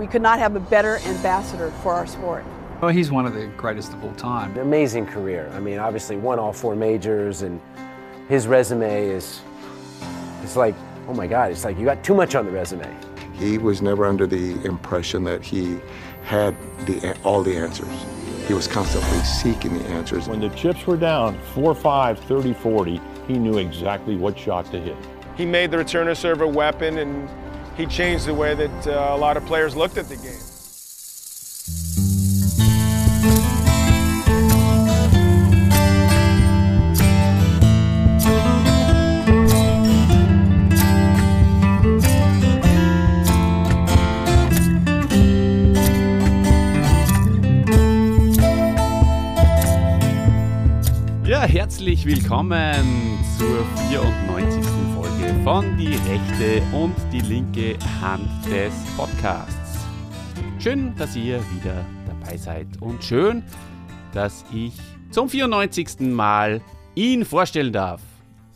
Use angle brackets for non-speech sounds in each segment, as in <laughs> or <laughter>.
We could not have a better ambassador for our sport. Well, he's one of the greatest of all time. Amazing career. I mean, obviously won all four majors, and his resume is, it's like, oh my God, it's like you got too much on the resume. He was never under the impression that he had the, all the answers. He was constantly seeking the answers. When the chips were down 4 5, 30 40, he knew exactly what shot to hit. He made the returner serve a weapon, and he changed the way that uh, a lot of players looked at the game. Ja, herzlich willkommen zur 94. Von Die rechte und die linke Hand des Podcasts. Schön, dass ihr wieder dabei seid und schön, dass ich zum 94. Mal ihn vorstellen darf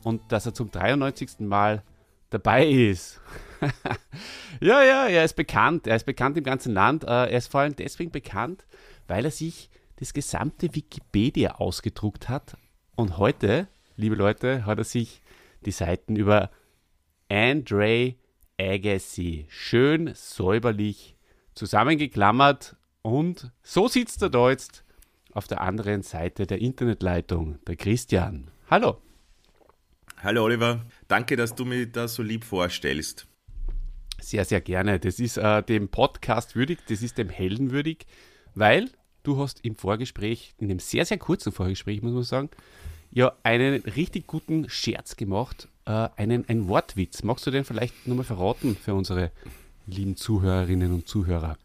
und dass er zum 93. Mal dabei ist. <laughs> ja, ja, er ist bekannt. Er ist bekannt im ganzen Land. Äh, Er ist vor allem deswegen bekannt, weil er sich das gesamte Wikipedia ausgedruckt hat. Und heute, liebe Leute, hat er sich die Seiten über Andre Agassi schön säuberlich zusammengeklammert. Und so sitzt er da jetzt auf der anderen Seite der Internetleitung, der Christian. Hallo. Hallo Oliver, danke, dass du mir das so lieb vorstellst. Sehr, sehr gerne. Das ist äh, dem Podcast würdig, das ist dem Helden würdig, weil du hast im Vorgespräch, in einem sehr, sehr kurzen Vorgespräch, muss man sagen, ja einen richtig guten Scherz gemacht, äh, einen, ein Wortwitz. Magst du den vielleicht nochmal verraten für unsere lieben Zuhörerinnen und Zuhörer?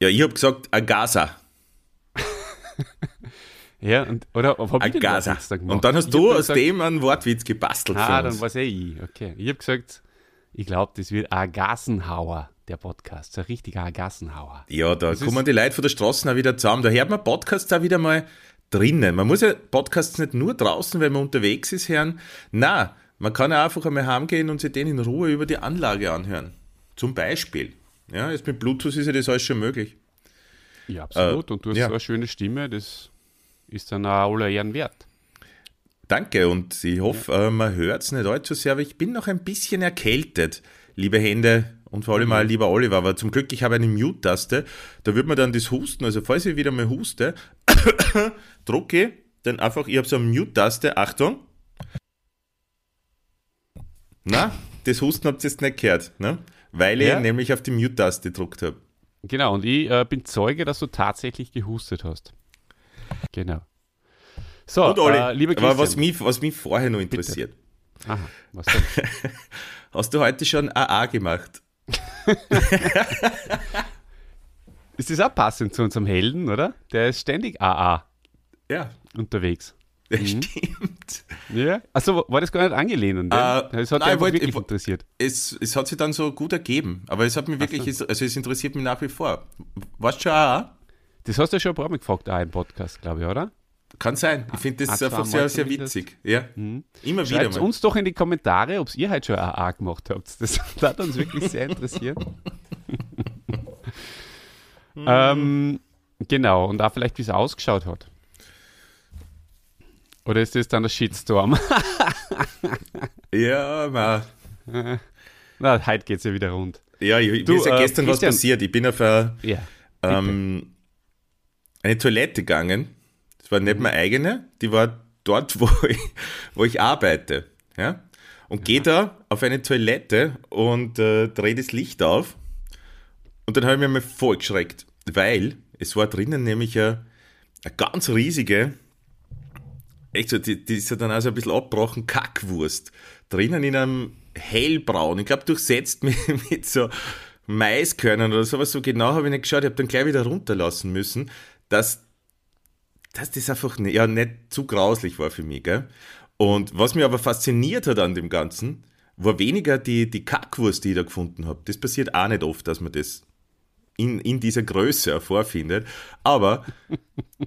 Ja, ich habe gesagt Agasa. <laughs> Ja, und, oder hab Agasa. Und dann hast Ich du aus gesagt- dem einen Wortwitz gebastelt Ah, dann war es eh ich. Okay. Ich habe gesagt, ich glaube, das wird ein Gassenhauer, der Podcast. So ein richtiger Gassenhauer. Ja, da Das kommen die Leute von der Straße auch wieder zusammen. Da hört man Podcasts auch wieder mal drinnen. Man muss ja Podcasts nicht nur draußen, wenn man unterwegs ist, hören. Na, man kann ja einfach einmal heimgehen und sich den in Ruhe über die Anlage anhören. Zum Beispiel. Ja, jetzt mit Bluetooth ist ja das alles schon möglich. Ja, absolut. Äh, und du hast ja. so eine schöne Stimme, das ist dann auch aller Ehren wert. Danke und ich hoffe, äh, man hört es nicht allzu sehr, aber ich bin noch ein bisschen erkältet, liebe Hände und vor allem Mhm. mal lieber Oliver. Aber zum Glück, ich habe eine Mute-Taste, da wird man dann das Husten, also falls ich wieder mal huste, <coughs> drucke dann einfach, ich habe so eine Mute-Taste, Achtung. Na, das Husten habt ihr jetzt nicht gehört, ne? weil Ja. ich nämlich auf die Mute-Taste gedruckt habe. Genau, und ich äh, bin Zeuge, dass du tatsächlich gehustet hast. Genau. So, Und Olli, äh, lieber aber Christian. was mich, was mich vorher noch interessiert, Aha, was denn? <laughs> hast du heute schon AA gemacht? <laughs> ist das auch passend zu unserem Helden, oder? Der ist ständig AA Ja, unterwegs. das stimmt. Ja. Achso, war das gar nicht angelehnt an den? Äh, das hat nein, wollt- wirklich ich interessiert. es, es hat sich dann so gut ergeben. Aber es hat mich wirklich, also es interessiert mich nach wie vor. Warst du schon auch? Das hast du ja schon ein paar Mal gefragt, auch im Podcast, glaube ich, oder? Kann sein. Ich finde das einfach sehr, sehr zumindest. witzig. Ja. Immer wieder Schreibt uns doch in die Kommentare, ob ihr heute schon AA gemacht habt. Das <laughs> hat uns wirklich sehr interessiert. <laughs> ähm, genau, und auch vielleicht, wie es ausgeschaut hat. Oder ist das dann der Shitstorm? <laughs> Ja, ma, Na, heute geht es ja wieder rund. ja, ich, Du, ist ja äh, gestern was Christian- passiert. Ich bin auf eine, Ja. ähm, eine Toilette gegangen. War nicht meine eigene, die war dort, wo <laughs> ich, wo ich arbeite. Ja? Und gehe da auf eine Toilette und äh, drehe das Licht auf. Und dann habe ich mir mal voll geschreckt, weil es war drinnen nämlich eine, eine ganz riesige, echt so, die, die ist ja dann also ein bisschen abgebrochen, Kackwurst. Drinnen in einem hellbraun, ich glaube durchsetzt mit, <laughs> mit so Maiskörnern oder sowas, so genau habe ich nicht geschaut, ich habe dann gleich wieder runterlassen müssen, dass, dass das einfach nicht, ja, nicht zu grauslich war für mich. Gell? Und was mich aber fasziniert hat an dem Ganzen, war weniger die, die Kackwurst, die ich da gefunden habe. Das passiert auch nicht oft, dass man das in, in dieser Größe hervorfindet. Aber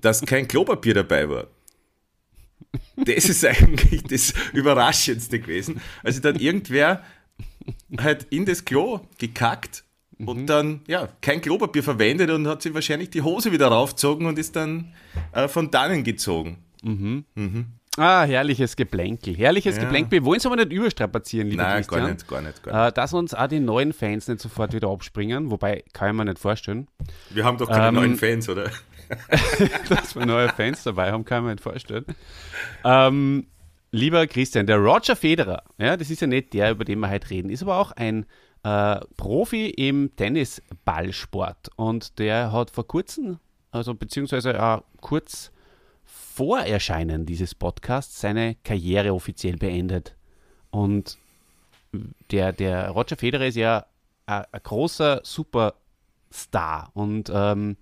dass kein Klopapier dabei war. Das ist eigentlich das Überraschendste gewesen. Also dann irgendwer halt in das Klo gekackt und dann, ja, kein Klopapier verwendet und hat sich wahrscheinlich die Hose wieder raufgezogen und ist dann äh, von dannen gezogen. Ah, herrliches Geplänkel. Herrliches Ja. Geplänkel. Wir wollen es aber nicht überstrapazieren, lieber Nein, Christian. gar nicht, gar nicht, gar Äh, dass uns auch die neuen Fans nicht sofort wieder abspringen, wobei kann ich mir nicht vorstellen. nicht. Wir haben doch keine Ähm, neuen Fans, oder? <laughs> dass wir neue Fans dabei haben, kann ich mir nicht vorstellen. Ähm, lieber Christian, der Roger Federer, ja, das ist ja nicht der, über den wir heute reden, ist aber auch ein äh, Profi im Tennisballsport und der hat vor kurzem, also beziehungsweise äh, kurz vor Erscheinen dieses Podcasts seine Karriere offiziell beendet. Und der, der Roger Federer ist ja ein, großer Superstar und ähm,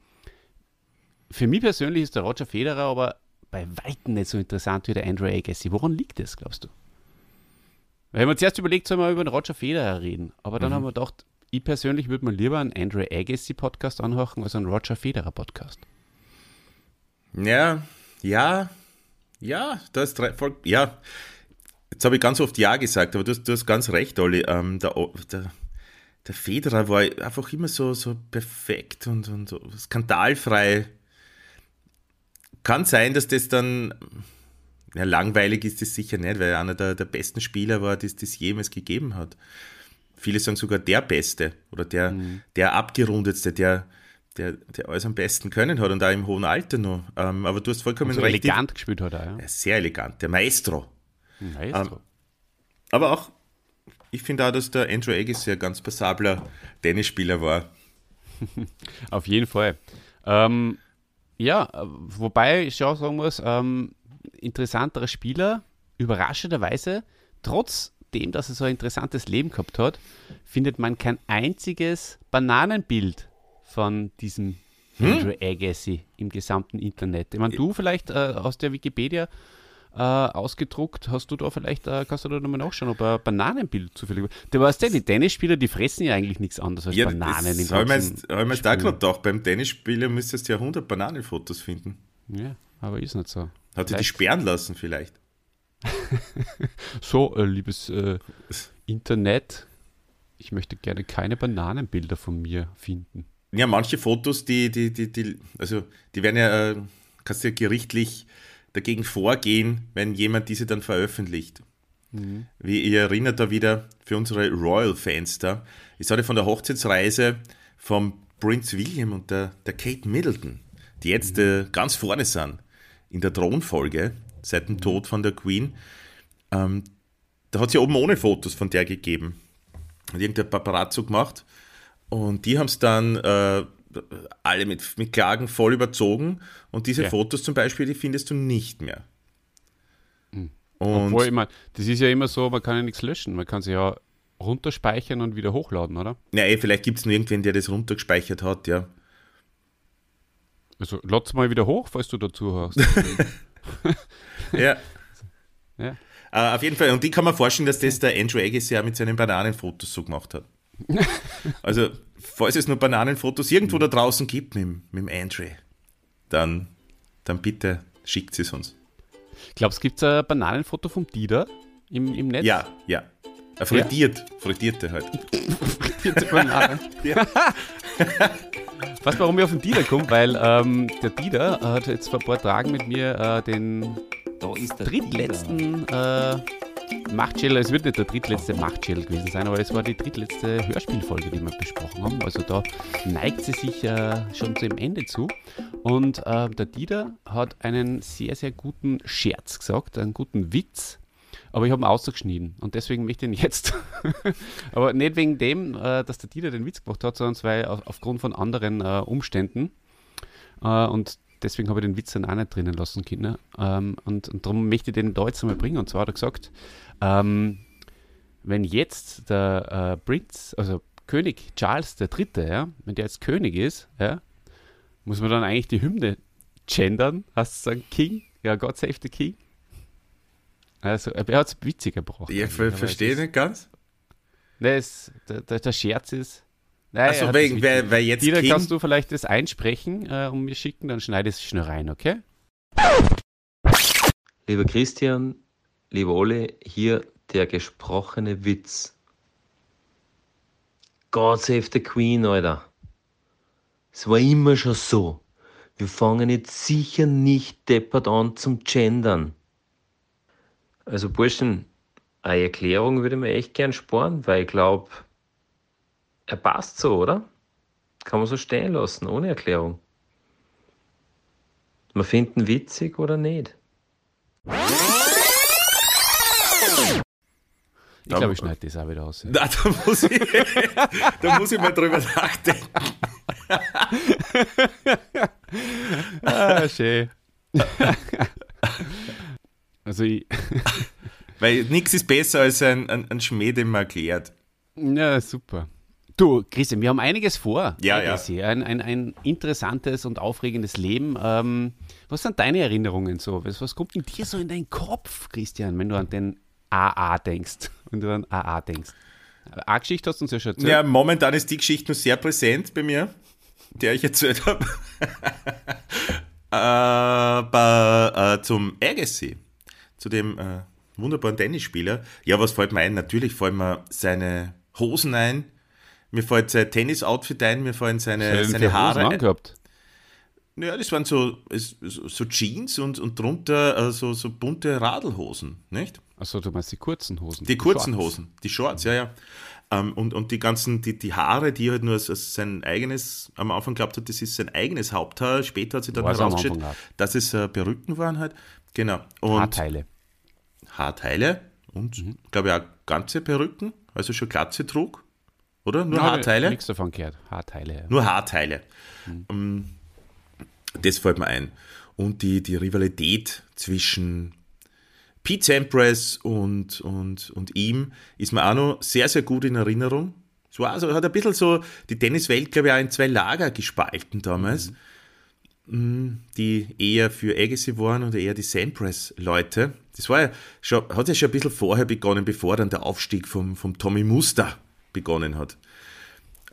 für mich persönlich ist der Roger Federer aber bei weitem nicht so interessant wie der Andrew Agassi. Woran liegt das, glaubst du? Wir haben zuerst überlegt, sollen wir über den Roger Federer reden. Aber dann haben wir gedacht, ich persönlich würde mir lieber einen Andrew Agassi Podcast anhören als einen Roger Federer Podcast. Ja, ja, ja, da ist voll, ja. Jetzt habe ich ganz oft Ja gesagt, aber du hast, du hast ganz recht, Olli. Ähm, der, der, der Federer war einfach immer so, so perfekt und, und so skandalfrei. Kann sein, dass das dann, ja, langweilig ist das sicher nicht, weil er einer der, der besten Spieler war, die es das jemals gegeben hat. Viele sagen sogar der Beste oder der, der abgerundetste, der, der, der alles am besten können hat und auch im hohen Alter noch. Ähm, aber du hast vollkommen So recht. elegant gespielt hat er, ja. Ja, sehr elegant, der Maestro. Nice. Aber auch, ich finde auch, dass der Andrew Agassi ein ganz passabler Tennisspieler war. <laughs> Auf jeden Fall. Ähm, ja, wobei ich auch sagen muss, ähm, interessanterer Spieler, überraschenderweise, trotzdem, dass er so ein interessantes Leben gehabt hat, findet man kein einziges Bananenbild von diesem Andrew Agassi im gesamten Internet. Ich meine, du vielleicht äh, aus der Wikipedia äh, ausgedruckt, hast du da vielleicht, äh, kannst du da nochmal nachschauen, ob ein Bananenbild zufällig Du weißt ja, die Tennisspieler, die fressen ja eigentlich nichts anderes als Bananen im das habe ich mir Spiel. gerade gedacht. Beim Tennisspieler müsstest du ja 100 Bananenfotos finden. Ja, aber ist nicht so. Hat er die sperren lassen vielleicht? <laughs> So, äh, liebes äh, <laughs> Internet, ich möchte gerne keine Bananenbilder von mir finden. Ja, manche Fotos, die, die, die, die, also die werden ja, äh, kannst du ja gerichtlich dagegen vorgehen, wenn jemand diese dann veröffentlicht. Wie ihr erinnert da wieder für unsere Royal-Fans da, ich hatte von der Hochzeitsreise vom Prince William und der, der Kate Middleton, die jetzt äh, ganz vorne sind in der Thronfolge seit dem Tod von der Queen. Ähm, da hat es ja oben ohne Fotos von der gegeben. Hat irgendein Paparazzo gemacht. Und die haben es dann äh, alle mit, mit Klagen voll überzogen. Und diese Ja. Fotos zum Beispiel, die findest du nicht mehr. Und Obwohl, ich meine, das ist ja immer so, man kann ja nichts löschen. Man kann sie ja runterspeichern und wieder hochladen, oder? ja, ey, vielleicht gibt es nur irgendwen, der das runtergespeichert hat, ja. Also, lad's mal wieder hoch, falls du dazu hast. <laughs> ja. ja. Äh, auf jeden Fall, und die kann man vorstellen, dass das der Andrew Agassi ja mit seinen Bananenfotos so gemacht hat. <laughs> also, falls es nur Bananenfotos irgendwo da draußen gibt mit, dem- mit dem Andrew, dann, dann bitte schickt es uns. Glaubst du, gibt es ein Bananenfoto vom Dieter im, im Netz? Ja, ja. Frittiert, frittierte halt. <laughs> Vierte Banane. Weißt du, warum ich auf den Dieter komme? Weil ähm, der Dieter hat jetzt vor ein paar Tagen mit mir äh, den drittletzten äh, Machtschädel, es wird nicht der drittletzte Machtschädel gewesen sein, aber es war die drittletzte Hörspielfolge, die wir besprochen haben. Also da neigt sie sich äh, schon zum Ende zu. Und äh, der Dieter hat einen sehr, sehr guten Scherz gesagt, einen guten Witz. Aber ich habe ihn ausgeschnitten und deswegen möchte ich ihn jetzt. <laughs> aber nicht wegen dem, äh, dass der Dieter den Witz gemacht hat, sondern weil auf, aufgrund von anderen äh, Umständen. Äh, und deswegen habe ich den Witz dann auch nicht drinnen lassen können. Ähm, und, und darum möchte ich den da jetzt einmal bringen. Und zwar hat er gesagt, ähm, wenn jetzt der äh, Prinz, also König Charles III., ja, wenn der jetzt König ist, ja, muss man dann eigentlich die Hymne gendern, hast du sagen King, ja, God save the King. Also, er hat es witzig gebracht. Ich ver verstehe es ist- nicht ganz. Es, der, der, der Scherz ist. Nein, Also, er es witzig weil, weil jetzt Dieter, King, kannst du vielleicht das einsprechen äh, und mir schicken, dann schneide ich es schnell rein, okay? Lieber Christian, lieber Ole, hier der gesprochene Witz. God save the Queen, Alter. Es war immer schon so. Wir fangen jetzt sicher nicht deppert an zum Gendern. Also Burschen, eine Erklärung würde mir echt gern sparen, weil ich glaube, er passt so, oder? Kann man so stehen lassen, ohne Erklärung. Man finden witzig oder nicht. Ich glaube, ich schneide das auch wieder aus. Na, da, muss ich, da muss ich mal drüber nachdenken. <laughs> ah, schön. Also ich, <laughs> Weil nichts ist besser als ein, ein, ein Schmäh, den man erklärt. ja, super. Du, Christian, wir haben einiges vor. Ja, ja. Ein, ein, ein interessantes und aufregendes Leben. Ähm, was sind deine Erinnerungen so? Was, was kommt in dir so in deinen Kopf, Christian, wenn du an den AA denkst? <laughs> Wenn du an AA denkst. A-Geschichte hast du uns ja schon erzählt. Ja, momentan ist die Geschichte noch sehr präsent bei mir, der ich erzählt habe. Aber <laughs> äh, zum Agassi, zu dem äh, wunderbaren Tennisspieler, ja, was fällt mir ein? Natürlich fallen mir seine Hosen ein, mir fällt sein Tennis-Outfit ein, mir fallen seine, denn seine Hosen Haare ein. angehabt? Ja, das waren so, so Jeans und, und drunter äh, so, so bunte Radlhosen, nicht? Achso, du meinst die kurzen Hosen. Die kurzen Shorts. Hosen, die Shorts, ja, ja. Ähm, und, und die ganzen, die, die Haare, die halt nur als, als sein eigenes, am Anfang glaubt hat, das ist sein eigenes Haupthaar, später hat sich dann herausgestellt, dass es äh, Perücken waren halt. Genau. Und Haarteile. Haarteile und, Mhm. glaube ich, auch ganze Perücken, also schon Glatze trug, oder? Nur Ja, Haarteile? Nichts davon gehört. Haarteile. Nur Haarteile. Mhm. Ähm, Das fällt mir ein. Und die, die Rivalität zwischen Pete Sampras und, und, und ihm ist mir auch noch sehr, sehr gut in Erinnerung. Es war also, hat ein bisschen so die Tenniswelt, glaube ich, auch in zwei Lager gespalten damals. Mm, Die eher für Agassi waren oder eher die Sampras-Leute. Das war ja schon, hat ja schon ein bisschen vorher begonnen, bevor dann der Aufstieg vom, vom Tommy Muster begonnen hat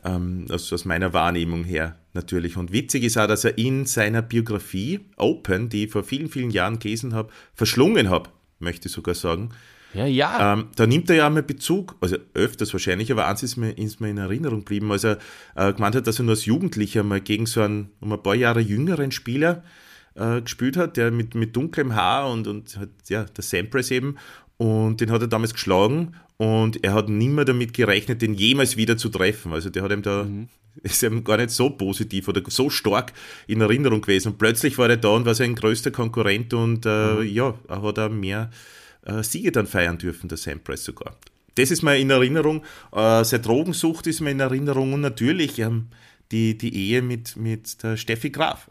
ähm, aus, aus meiner Wahrnehmung her natürlich. Und witzig ist auch, dass er in seiner Biografie Open, die ich vor vielen, vielen Jahren gelesen habe, verschlungen habe, möchte ich sogar sagen. Ja, ja. Ähm, da nimmt er ja einmal Bezug, also öfters wahrscheinlich, aber eins ist mir, ist mir in Erinnerung geblieben, als er äh, gemeint hat, dass er nur als Jugendlicher mal gegen so einen um ein paar Jahre jüngeren Spieler äh, gespielt hat, der mit, mit dunklem Haar und, und hat, ja, der Sampras eben, und den hat er damals geschlagen und er hat nimmer damit gerechnet, den jemals wieder zu treffen. Also der hat ihm da, <laughs> ist ihm gar nicht so positiv oder so stark in Erinnerung gewesen. Und plötzlich war er da und war sein größter Konkurrent und äh, ja, er hat auch mehr Siege dann feiern dürfen, der Sampras sogar. Das ist mir in Erinnerung. Äh, seine Drogensucht ist mir in Erinnerung und natürlich ähm, die, die Ehe mit, mit der Steffi Graf.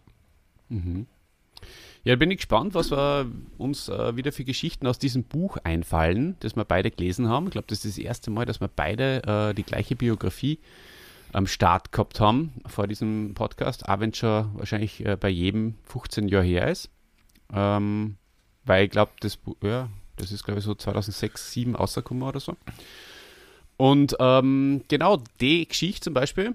Ja, bin ich gespannt, was wir uns äh, wieder für Geschichten aus diesem Buch einfallen, das wir beide gelesen haben. Ich glaube, das ist das erste Mal, dass wir beide äh, die gleiche Biografie am Start gehabt haben vor diesem Podcast, auch wenn es wahrscheinlich äh, bei jedem 15 Jahre her ist. Ähm, weil ich glaube, das, Bu- ja, das ist, glaube ich, so 2006, 2007 rausgekommen oder so. Und ähm, genau, die Geschichte zum Beispiel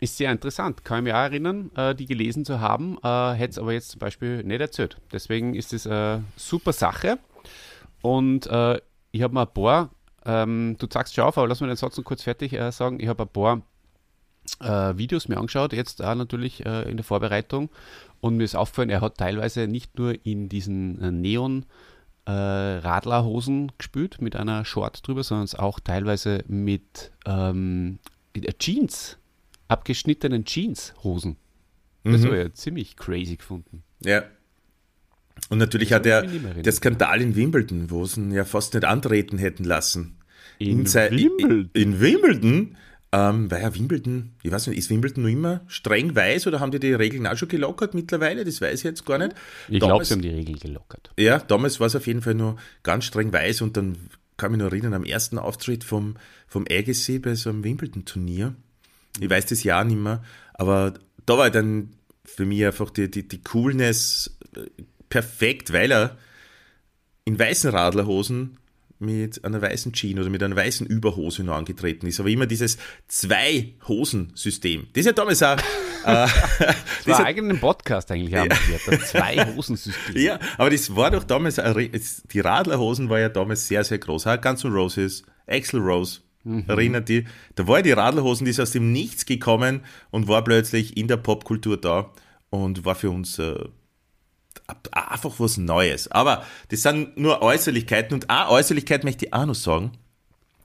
ist sehr interessant. Kann ich mich auch erinnern, äh, die gelesen zu haben, äh, hätte es aber jetzt zum Beispiel nicht erzählt. Deswegen ist es eine super Sache. Und äh, ich habe mir ein paar, ähm, du sagst schon auf, aber lass mir den Satz noch kurz fertig äh, sagen. Ich habe ein paar äh, Videos mir angeschaut, jetzt auch natürlich äh, in der Vorbereitung. Und mir ist aufgefallen, er hat teilweise nicht nur in diesen äh, Neon äh, Radlerhosen gespielt mit einer Short drüber, sondern es auch teilweise mit ähm, äh, Jeans, abgeschnittenen Jeanshosen. Das Mhm. habe ich ja ziemlich crazy gefunden. Ja. Und natürlich Das hat er der Skandal in Wimbledon, wo sie ihn ja fast nicht antreten hätten lassen. In sei- Wimbledon? In, in Wimbledon, ähm, weil ja Wimbledon, ich weiß nicht, ist Wimbledon noch immer streng weiß oder haben die die Regeln auch schon gelockert mittlerweile? Das weiß ich jetzt gar nicht. Ich glaube, sie haben die Regel gelockert. ja, damals war es auf jeden Fall nur ganz streng weiß und dann kann ich mich noch erinnern, am ersten Auftritt vom, vom Agassi bei so einem Wimbledon-Turnier. Ich weiß das Jahr nicht mehr, aber da war dann für mich einfach die, die, die Coolness äh, perfekt, weil er in weißen Radlerhosen mit einer weißen Jeans oder mit einer weißen Überhose noch angetreten ist. Aber immer dieses Zwei-Hosen-System. Das ist ja damals auch. <laughs> äh, Das war eigenen Podcast eigentlich das <laughs> Zwei-Hosen-System. ja, aber das war doch damals, die Radlerhosen war ja damals sehr, sehr groß. Guns N' Roses, Axl Rose, erinnert die. Da war die Radlhosen, die ist aus dem Nichts gekommen und war plötzlich in der Popkultur da und war für uns äh, einfach was Neues. Aber das sind nur Äußerlichkeiten und eine Äußerlichkeit möchte ich auch noch sagen.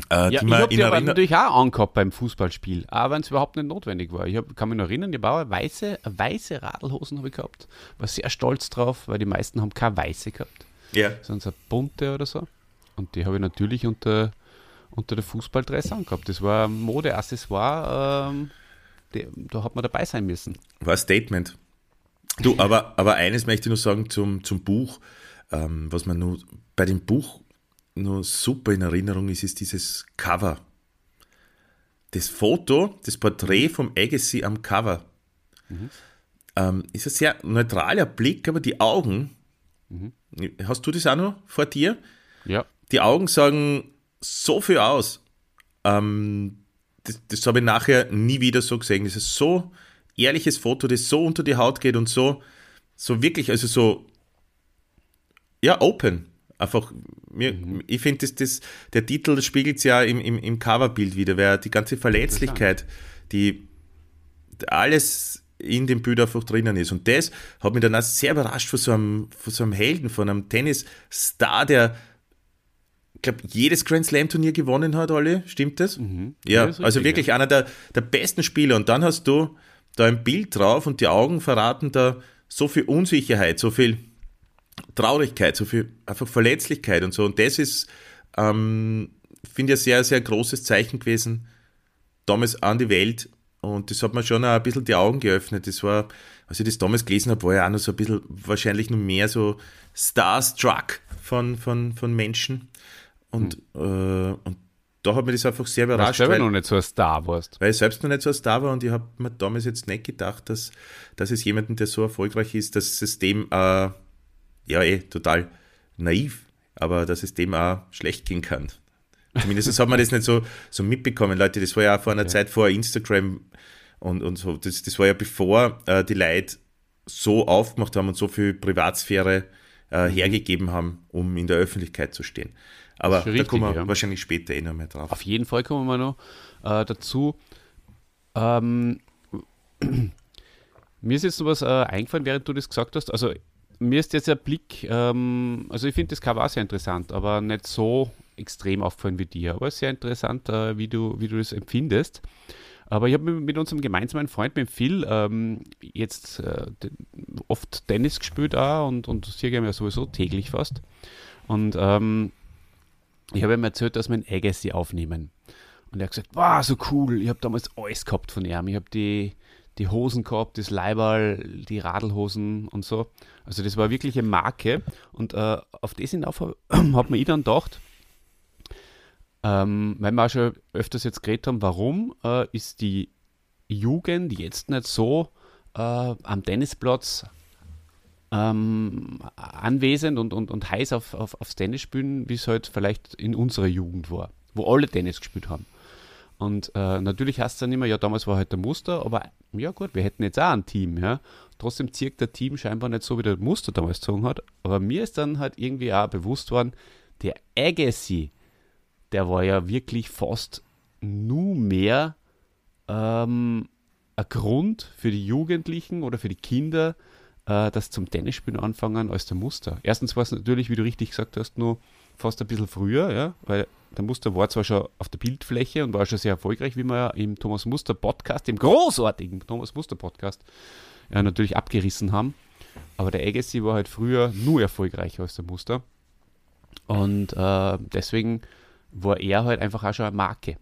Äh, ja, ich habe die aber natürlich auch angehabt beim Fußballspiel, auch wenn es überhaupt nicht notwendig war. Ich hab, kann mich noch erinnern, die Bauer weiße, weiße Radlhosen habe ich gehabt. War sehr stolz drauf, weil die meisten haben keine weiße gehabt. Ja. Sondern so bunte oder so. Und die habe ich natürlich unter, unter der Fußballdress angehabt. Das war ein Modeaccessoire, ähm, da hat man dabei sein müssen. War ein Statement. Du, aber, aber eines möchte ich nur sagen zum, zum Buch, ähm, was man nur bei dem Buch nur super in Erinnerung ist, ist dieses Cover. Das Foto, das Porträt vom Agassi am Cover. Mhm. Ähm, ist ein sehr neutraler Blick, aber die Augen, mhm. hast du das auch noch vor dir? Ja. Die Augen sagen so viel aus. Ähm, das, das habe ich nachher nie wieder so gesehen. Das ist so ehrliches Foto, das so unter die Haut geht und so, so wirklich, also so, ja, open. Einfach, mir, mhm. ich finde, das, das, der Titel spiegelt es ja im, im, im Coverbild wieder, weil die ganze Verletzlichkeit, die alles in dem Bild einfach drinnen ist. Und das hat mich dann auch sehr überrascht von so einem, von so einem Helden, von einem Tennis-Star, der, ich glaube, jedes Grand Slam-Turnier gewonnen hat, alle. Stimmt das? Mhm. Ja, das also wirklich ja. einer der, der besten Spieler. Und dann hast du da ein Bild drauf und die Augen verraten da so viel Unsicherheit, so viel Traurigkeit, so viel einfach Verletzlichkeit und so. Und das ist, ähm, finde ich, ein sehr, sehr großes Zeichen gewesen, damals an die Welt. Und das hat mir schon ein bisschen die Augen geöffnet. Das war, als ich das damals gelesen habe, war ja auch noch so ein bisschen, wahrscheinlich nur mehr so starstruck von, von, von Menschen. Und, mhm. äh, und da hat mich das einfach sehr überrascht. Weil du noch nicht so ein Star warst. Weil ich selbst noch nicht so ein Star war und ich habe mir damals jetzt nicht gedacht, dass, dass es jemanden, der so erfolgreich ist, dass es dem, äh, ja eh, total naiv, aber dass es dem auch schlecht gehen kann. Zumindest hat man das nicht so, so mitbekommen, Leute. Das war ja auch vor einer okay. Zeit vor Instagram und, und so. Das, das war ja bevor äh, die Leute so aufgemacht haben und so viel Privatsphäre äh, hergegeben haben, um in der Öffentlichkeit zu stehen. Aber richtig, da kommen wir ja. wahrscheinlich später eh noch mehr drauf. Auf jeden Fall kommen wir noch äh, dazu. Ähm, <clears throat> mir ist jetzt noch was äh, eingefallen, während du das gesagt hast. Also mir ist jetzt der Blick, ähm, also ich finde das Cover sehr interessant, aber nicht so extrem aufgefallen wie dir. Aber sehr interessant, äh, wie, du, wie du das empfindest. Aber ich habe mit unserem gemeinsamen Freund, mit Phil, ähm, jetzt äh, oft Tennis gespielt auch und, und hier gehen wir sowieso täglich fast. Und ähm, ich habe ihm erzählt, dass wir ein Agassi aufnehmen. Und er hat gesagt, wow, so cool, ich habe damals alles gehabt von ihm. Ich habe die, die Hosen gehabt, das Leiberl, die Radlhosen und so. Also das war wirklich eine Marke. Und äh, auf das hinauf <coughs> hat mir ich dann gedacht, ähm, weil wir auch schon öfters jetzt geredet haben, warum äh, ist die Jugend jetzt nicht so äh, am Tennisplatz ähm, anwesend und, und, und heiß auf, auf, aufs Tennis spielen, wie es halt vielleicht in unserer Jugend war, wo alle Tennis gespielt haben. Und äh, natürlich heißt es dann immer, ja, damals war halt der Muster, aber ja gut, wir hätten jetzt auch ein Team, ja. Trotzdem zirkt der Team scheinbar nicht so, wie der Muster damals gezogen hat. Aber mir ist dann halt irgendwie auch bewusst worden, der Agassi, der war ja wirklich fast nur mehr ähm, ein Grund für die Jugendlichen oder für die Kinder, äh, das zum Tennisspielen anfangen als der Muster. Erstens war es natürlich, wie du richtig gesagt hast, nur fast ein bisschen früher, ja, weil der Muster war zwar schon auf der Bildfläche und war schon sehr erfolgreich, wie wir ja im Thomas Muster Podcast, im großartigen Thomas Muster Podcast, ja, natürlich abgerissen haben. Aber der Agassi war halt früher nur erfolgreicher als der Muster. Und äh, deswegen war er halt einfach auch schon eine Marke.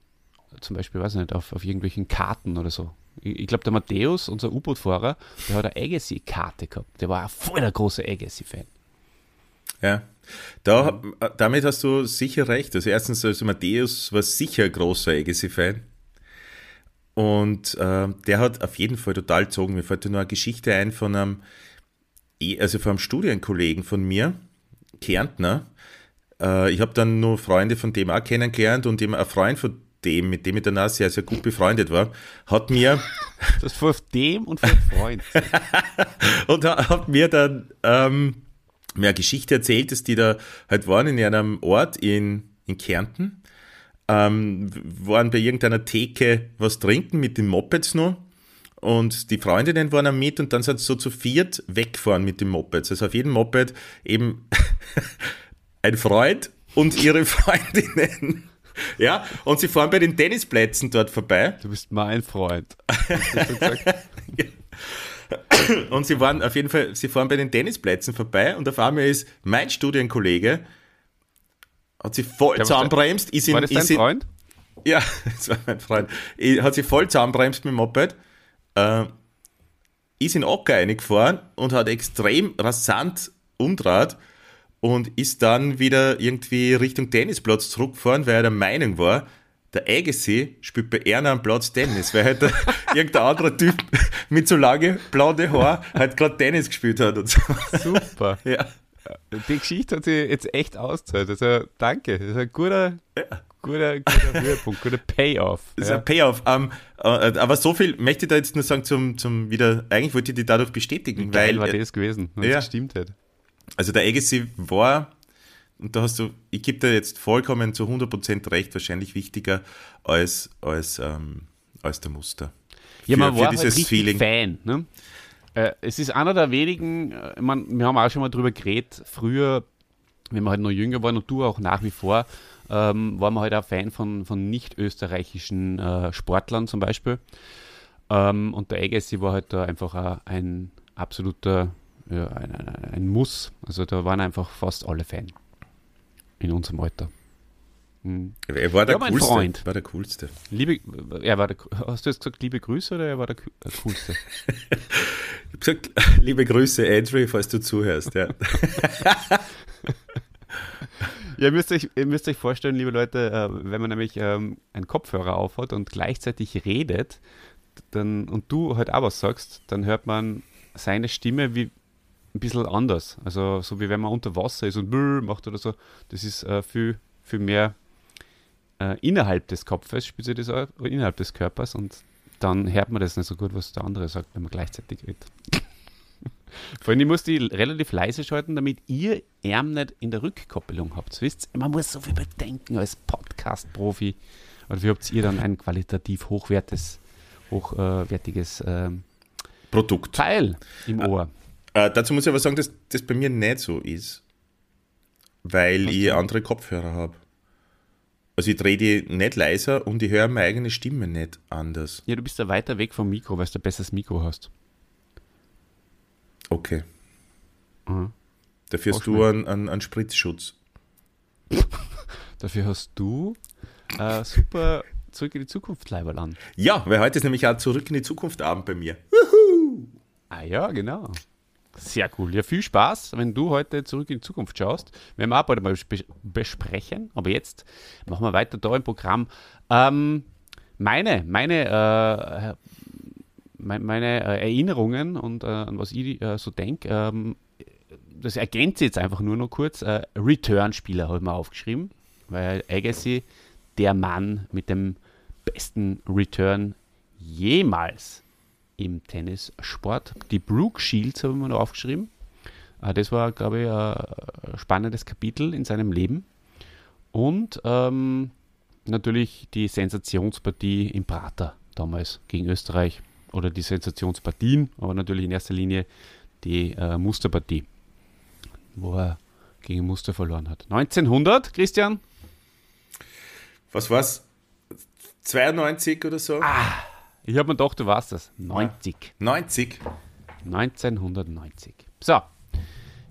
Zum Beispiel, weiß ich nicht, auf, auf irgendwelchen Karten oder so. Ich, glaube, der Matthäus, unser U-Boot-Fahrer, der hat eine Agassi-Karte gehabt. Der war voll der große Agassi-Fan. Ja, da, damit hast du sicher recht. Also erstens, also Matthäus war sicher ein großer Agassi-Fan. Und äh, der hat auf jeden Fall total gezogen. Mir fällt nur eine Geschichte ein von einem, also von einem Studienkollegen von mir, Kärntner. Äh, ich habe dann nur Freunde von dem auch kennengelernt und eben ein Freund von dem, mit dem ich danach sehr, sehr gut befreundet war, hat mir. <laughs> Das vor dem und vor Freund. <laughs> und hat mir dann ähm, mir eine Geschichte erzählt, dass die da halt waren in einem Ort in, in Kärnten. ähm, waren bei irgendeiner Theke was trinken mit den Mopeds noch. Und die Freundinnen waren am mit und dann sind sie so zu viert weggefahren mit den Mopeds. Also auf jedem Moped eben <laughs> ein Freund und ihre Freundinnen. <laughs> Ja, und sie fahren bei den Tennisplätzen dort vorbei. Du bist mein Freund. <laughs> und sie waren auf jeden Fall, sie fahren bei den Tennisplätzen vorbei und auf einmal ist mein Studienkollege, hat sie voll Ja, zusammenbremst, ist in, War das dein in, Freund? ja, <laughs> das war mein Freund. Hat sich voll zusammenbremst mit dem Moped, äh, ist in Ocker reingefahren und hat extrem rasant umdraht und ist dann wieder irgendwie Richtung Tennisplatz zurückgefahren, weil er der Meinung war, der Agassi spielt bei Erna am Platz Tennis, weil halt <laughs> irgendein anderer Typ mit so lange blonde Haar halt gerade Tennis gespielt hat und so. Super. <laughs> Ja. Die Geschichte hat sich jetzt echt ausgezahlt. Also danke. Das ist ein guter, guter, guter Höhepunkt, guter Payoff. Das ist Ja. ein Payoff. Ähm, äh, aber so viel möchte ich da jetzt nur sagen zum, zum wieder, eigentlich wollte ich die dadurch bestätigen, Geil weil war das gewesen, wenn ja. es gestimmt hätte. Also der Agassi war, und da hast du, ich gebe dir jetzt vollkommen zu 100% recht, wahrscheinlich wichtiger als, als, ähm, als der Muster. Ja, Für- man für war halt dieses richtig Feeling. Fan. Ne? Äh, es ist einer der wenigen, äh, ich mein, wir haben auch schon mal drüber geredet, früher, wenn wir halt noch jünger waren und du auch nach wie vor, ähm, waren wir halt auch Fan von, von nicht-österreichischen äh, Sportlern zum Beispiel. Ähm, und der Agassi war halt da einfach ein absoluter, ja, ein, ein, ein Muss. Also da waren einfach fast alle Fan. In unserem Alter. Mhm. Er war der Ja, mein coolste. Freund. War der coolste. Liebe, er war der, hast du jetzt gesagt, liebe Grüße oder er war der, der coolste? <laughs> Ich habe gesagt, liebe Grüße, Andrew, falls du zuhörst. Ja. <laughs> Ja, ihr müsst euch, ihr müsst euch vorstellen, liebe Leute, äh, wenn man nämlich ähm, einen Kopfhörer aufhat und gleichzeitig redet dann, und du halt auch was sagst, dann hört man seine Stimme wie ein bisschen anders. Also so wie wenn man unter Wasser ist und brrr macht oder so. Das ist äh, viel, viel mehr äh, innerhalb des Kopfes, spielt sich das auch, innerhalb des Körpers und dann hört man das nicht so gut, was der andere sagt, wenn man gleichzeitig redet. <laughs> Vor allem, ich muss die relativ leise schalten, damit ihr Arm nicht in der Rückkoppelung habt. Wisst ihr, man muss so viel bedenken als Podcast-Profi. Oder wie habt ihr dann ein qualitativ hochwertes, hochwertiges ähm, Produkt. Teil im Ohr? Äh, dazu muss ich aber sagen, dass das bei mir nicht so ist, weil Was ich denn? andere Kopfhörer habe. Also ich drehe die nicht leiser und ich höre meine eigene Stimme nicht anders. Ja, du bist da weiter weg vom Mikro, weil du ein besseres Mikro hast. Okay. Mhm. Dafür hast du einen, einen, einen Spritzschutz. <laughs> Dafür hast du äh, super zurück in die Zukunft Leiberl an. Ja, weil heute ist nämlich auch zurück in die Zukunft Abend bei mir. Ah ja, genau. Sehr cool. Ja, viel Spaß, wenn du heute zurück in die Zukunft schaust. Werden wir auch bald mal besp- besprechen. Aber jetzt machen wir weiter da im Programm. Ähm, meine, meine, äh, mein- meine äh, Erinnerungen und äh, an was ich äh, so denke, ähm, das ergänze jetzt einfach nur noch kurz. Äh, Return-Spieler habe ich mir aufgeschrieben, weil Agassi der Mann mit dem besten Return jemals im Tennissport. Die Brooke Shields habe ich mir noch aufgeschrieben. Äh, Das war, glaube ich, ein spannendes Kapitel in seinem Leben. Und ähm, natürlich die Sensationspartie im Prater damals gegen Österreich. Oder die Sensationspartien, aber natürlich in erster Linie die äh, Musterpartie, wo er gegen Muster verloren hat. 1900, Christian? Was war's? 92 oder so? Ich habe mir gedacht, du warst das. 90. 90. 1990. So,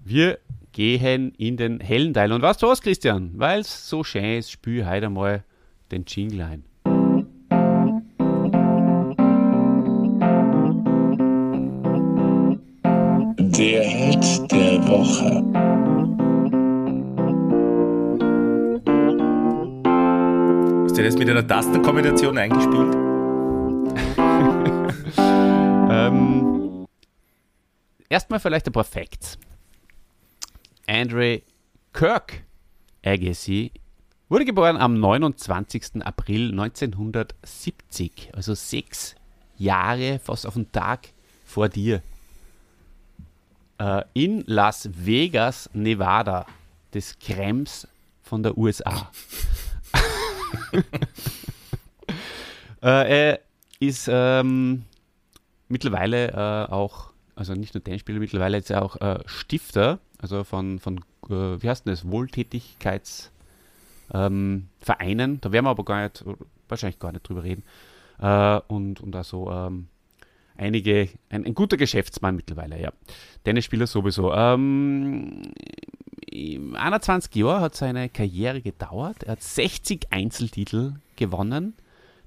wir gehen in den hellen Teil. Und weißt du was, Christian? Weil es so schön ist, spüre heute mal den Jingle ein. Der Held der Woche. Hast du das mit einer Tastenkombination eingespielt? <laughs> Ähm, erstmal vielleicht ein paar Facts. Andre Kirk Agassi wurde geboren am 29. April 1970, also sechs Jahre fast auf den Tag vor dir. Äh, in Las Vegas, Nevada, des Krems von der USA. <laughs> äh, er ist ähm, mittlerweile äh, auch, also nicht nur Tennisspieler, mittlerweile er auch äh, Stifter, also von, von äh, wie heißt denn das, Wohltätigkeitsvereinen. Ähm, da werden wir aber gar nicht, wahrscheinlich gar nicht drüber reden. Äh, und, und also ähm, einige, ein, ein, guter Geschäftsmann mittlerweile, ja. Tennisspieler sowieso. Ähm, 21 Jahre hat seine Karriere gedauert. Er hat 60 Einzeltitel gewonnen,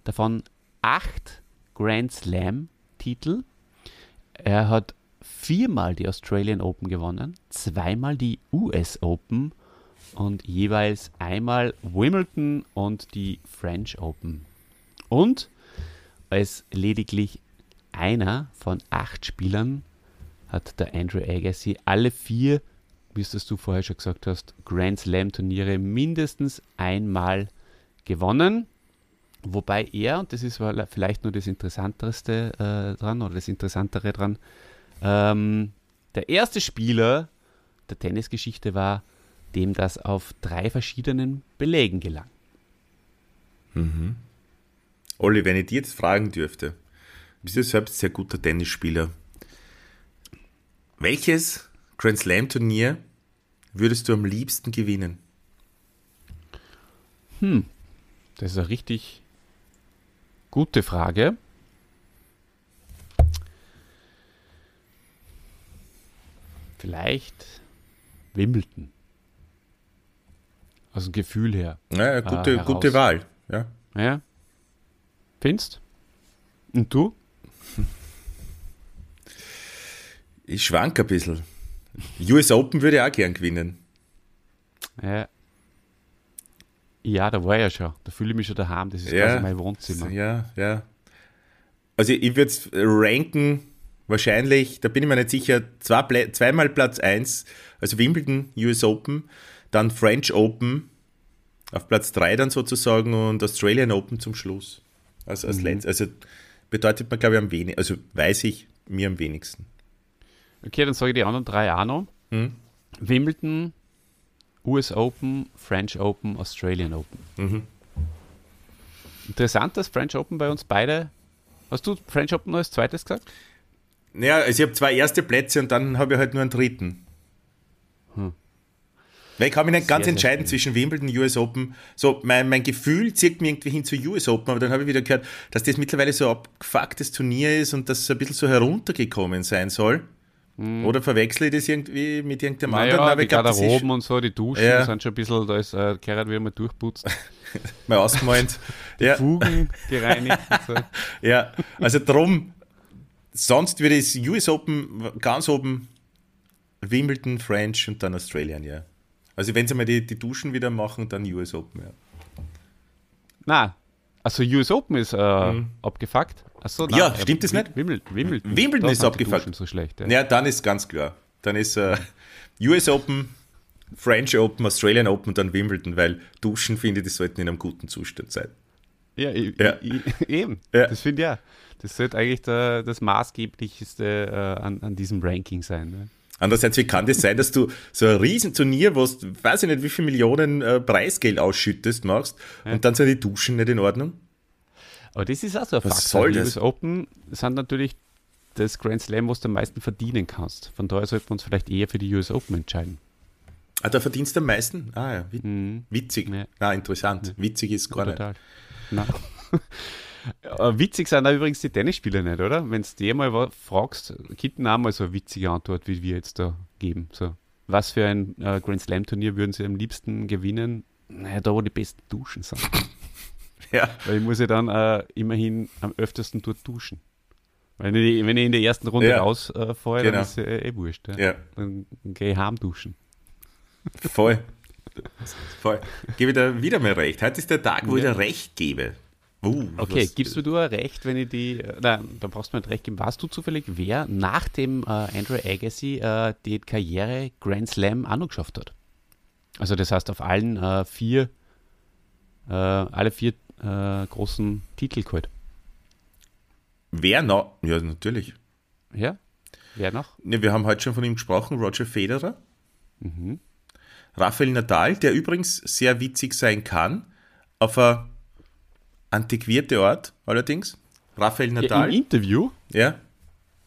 davon 8 Grand Slam-Titel. Er hat viermal die Australian Open gewonnen, zweimal die US Open und jeweils einmal Wimbledon und die French Open. Und als lediglich einer von acht Spielern hat der Andrew Agassi alle vier, wie es du vorher schon gesagt hast, Grand Slam Turniere mindestens einmal gewonnen. Wobei er, und das ist vielleicht nur das Interessanteste äh, dran oder das Interessantere dran, ähm, der erste Spieler der Tennisgeschichte war, dem das auf drei verschiedenen Belägen gelang. Mhm. Olli, wenn ich dir jetzt fragen dürfte, bist du selbst sehr guter Tennisspieler. Welches Grand Slam Turnier würdest du am liebsten gewinnen? Hm, das ist eine richtig gute Frage. Vielleicht Wimbledon. Aus dem Gefühl her. Ja, gute, äh, gute Wahl. Ja. ja. Findest? Und du? Ich schwank ein bisschen. <laughs> US Open würde ich auch gern gewinnen. Ja. Ja, da war ich ja schon. Da fühle ich mich schon daheim. Das ist ja, quasi mein Wohnzimmer. Ja, ja. Also ich würde es ranken, wahrscheinlich, da bin ich mir nicht sicher, zwei, zweimal Platz 1, also Wimbledon, US Open, dann French Open auf Platz 3 dann sozusagen und Australian Open zum Schluss. Also als mhm. Lenz. Also bedeutet man, glaube ich, am wenigsten, also weiß ich mir am wenigsten. Okay, dann sage ich die anderen drei auch noch. Mhm. Wimbledon, US Open, French Open, Australian Open. Mhm. Interessant, dass French Open bei uns beide. Hast du French Open als zweites gesagt? Naja, also ich habe zwei erste Plätze und dann habe ich halt nur einen dritten. Hm. Weil ich kann mich nicht sehr, ganz entscheiden zwischen Wimbledon und US Open. So, mein, mein Gefühl zieht mich irgendwie hin zu US Open, aber dann habe ich wieder gehört, dass das mittlerweile so ein abgefucktes Turnier ist und dass es ein bisschen so heruntergekommen sein soll. Hm. Oder verwechsle ich das irgendwie mit irgendeinem naja, anderen? Aber die Garderoben und so, die Duschen ja. sind schon ein bisschen, da ist äh, Gerhard wieder mal durchputzt. <laughs> mal ausgemalt. die ja. Fugen gereinigt. So. <laughs> ja, also drum, sonst würde ich US Open ganz oben, Wimbledon, French und dann Australian, ja. Also wenn sie mal die, die Duschen wieder machen, dann US Open, ja. Na, also US Open ist äh, mhm. abgefuckt. Achso, ja, stimmt das nicht? Wimbledon, Wimbledon, Wimbledon ist abgefuckt. So schlecht, ja. ja, dann ist ganz klar. Dann ist äh, US Open, French Open, Australian Open und dann Wimbledon, weil Duschen, finde ich, die sollten in einem guten Zustand sein. Ja, ja. <laughs> eben. Ja. Das finde ich ja. Das sollte eigentlich der, das maßgeblichste äh, an, an diesem Ranking sein. Ne? Andererseits, wie kann das sein, dass du so ein Riesenturnier, wo du, weiß ich nicht, wie viele Millionen äh, Preisgeld ausschüttest, machst ja. und dann sind die Duschen nicht in Ordnung? Aber das ist auch so ein Was Faktor. soll das? Die US Open sind natürlich das Grand Slam, was du am meisten verdienen kannst. Von daher sollten wir uns vielleicht eher für die US Open entscheiden. Ah, da verdienst du am meisten? Ah ja, mhm. witzig. Ja. Na, interessant. Ja. Witzig ist gar Total. nicht. <laughs> Äh, witzig sind da übrigens die Tennisspieler nicht, oder? Wenn du dir mal fragst, gibt auch mal so eine witzige Antwort, wie wir jetzt da geben. So, was für ein äh, Grand Slam Turnier würden sie am liebsten gewinnen? Naja, da wo die besten Duschen sind. <laughs> ja. Weil ich muss ja dann äh, immerhin am öftesten dort duschen. Wenn ich, wenn ich in der ersten Runde ja. rausfahre, äh, genau. dann ist es äh, eh wurscht. Ja. ja. Dann, dann gehe ich heim duschen. Voll. Voll. Gebe dir wieder mal recht. Heute ist der Tag, wo ich dir recht gebe. Uh, okay, was, gibst du dir recht, wenn ich die, äh, nein, da brauchst du mir nicht recht geben. Warst du zufällig, wer nach dem äh, Andrew Agassi äh, die Karriere Grand Slam auch noch geschafft hat? Also das heißt auf allen äh, vier, äh, alle vier äh, großen Titel geholt. Wer noch? Ja, natürlich. Ja, wer noch? Ja, wir haben heute schon von ihm gesprochen, Roger Federer. Mhm. Rafael Nadal, der übrigens sehr witzig sein kann, auf einer antiquierte Art, allerdings. Rafael Ja, Nadal. Im Interview Ja,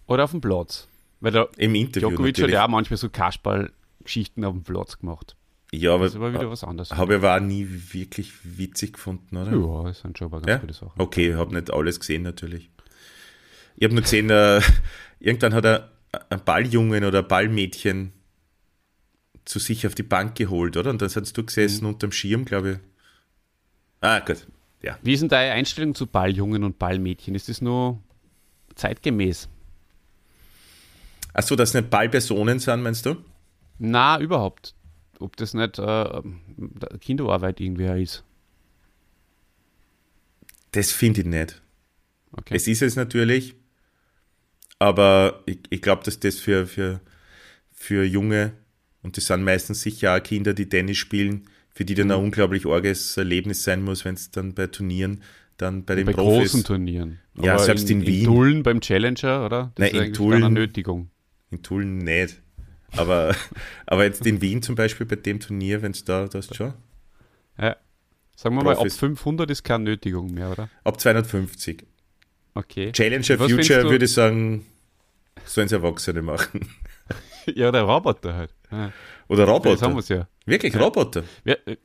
oder auf dem Platz? Weil der im Interview Djokovic hat natürlich. ja auch manchmal so Kasperl-Geschichten auf dem Platz gemacht. Ja, aber Das ist aber wieder was anderes. habe ich aber auch nie wirklich witzig gefunden, oder? Ja, das sind schon aber ganz Ja? gute Sachen. Okay, ich habe nicht alles gesehen natürlich. Ich habe nur gesehen, äh, <laughs> irgendwann hat er ein Balljungen oder ein Ballmädchen zu sich auf die Bank geholt, oder? Und dann hast du gesessen Mhm. unterm Schirm, glaube ich. Ah, gut. Ja. Wie ist denn deine Einstellung zu Balljungen und Ballmädchen? Ist das nur zeitgemäß? Achso, dass nicht Ballpersonen sind, meinst du? Na, überhaupt. Ob das nicht äh, Kinderarbeit irgendwie ist. Das finde ich nicht. Okay. Es ist es natürlich, aber ich, ich glaube, dass das für, für, für Junge, und das sind meistens sicher auch Kinder, die Tennis spielen, für die Mhm. dann ein unglaublich arges Erlebnis sein muss, wenn es dann bei Turnieren, dann bei den bei Profis. großen Turnieren. Ja, Aber selbst in, Wien. In Tulln beim Challenger, oder? Nein, ist in Tulln- eine Nötigung. In Tulln nicht. Aber, aber jetzt in Wien zum Beispiel bei dem Turnier, wenn es da, das schon. Ja. Sagen wir mal, ab Profis. 500 ist keine Nötigung mehr, oder? Ab 250. Okay. Challenger Was Future würde ich sagen, sollen es Erwachsene machen. <laughs> Ja, der Roboter halt. Ja. Oder Jetzt haben wir Roboter. es ja. Wirklich, Ja. Roboter. Wär, äh,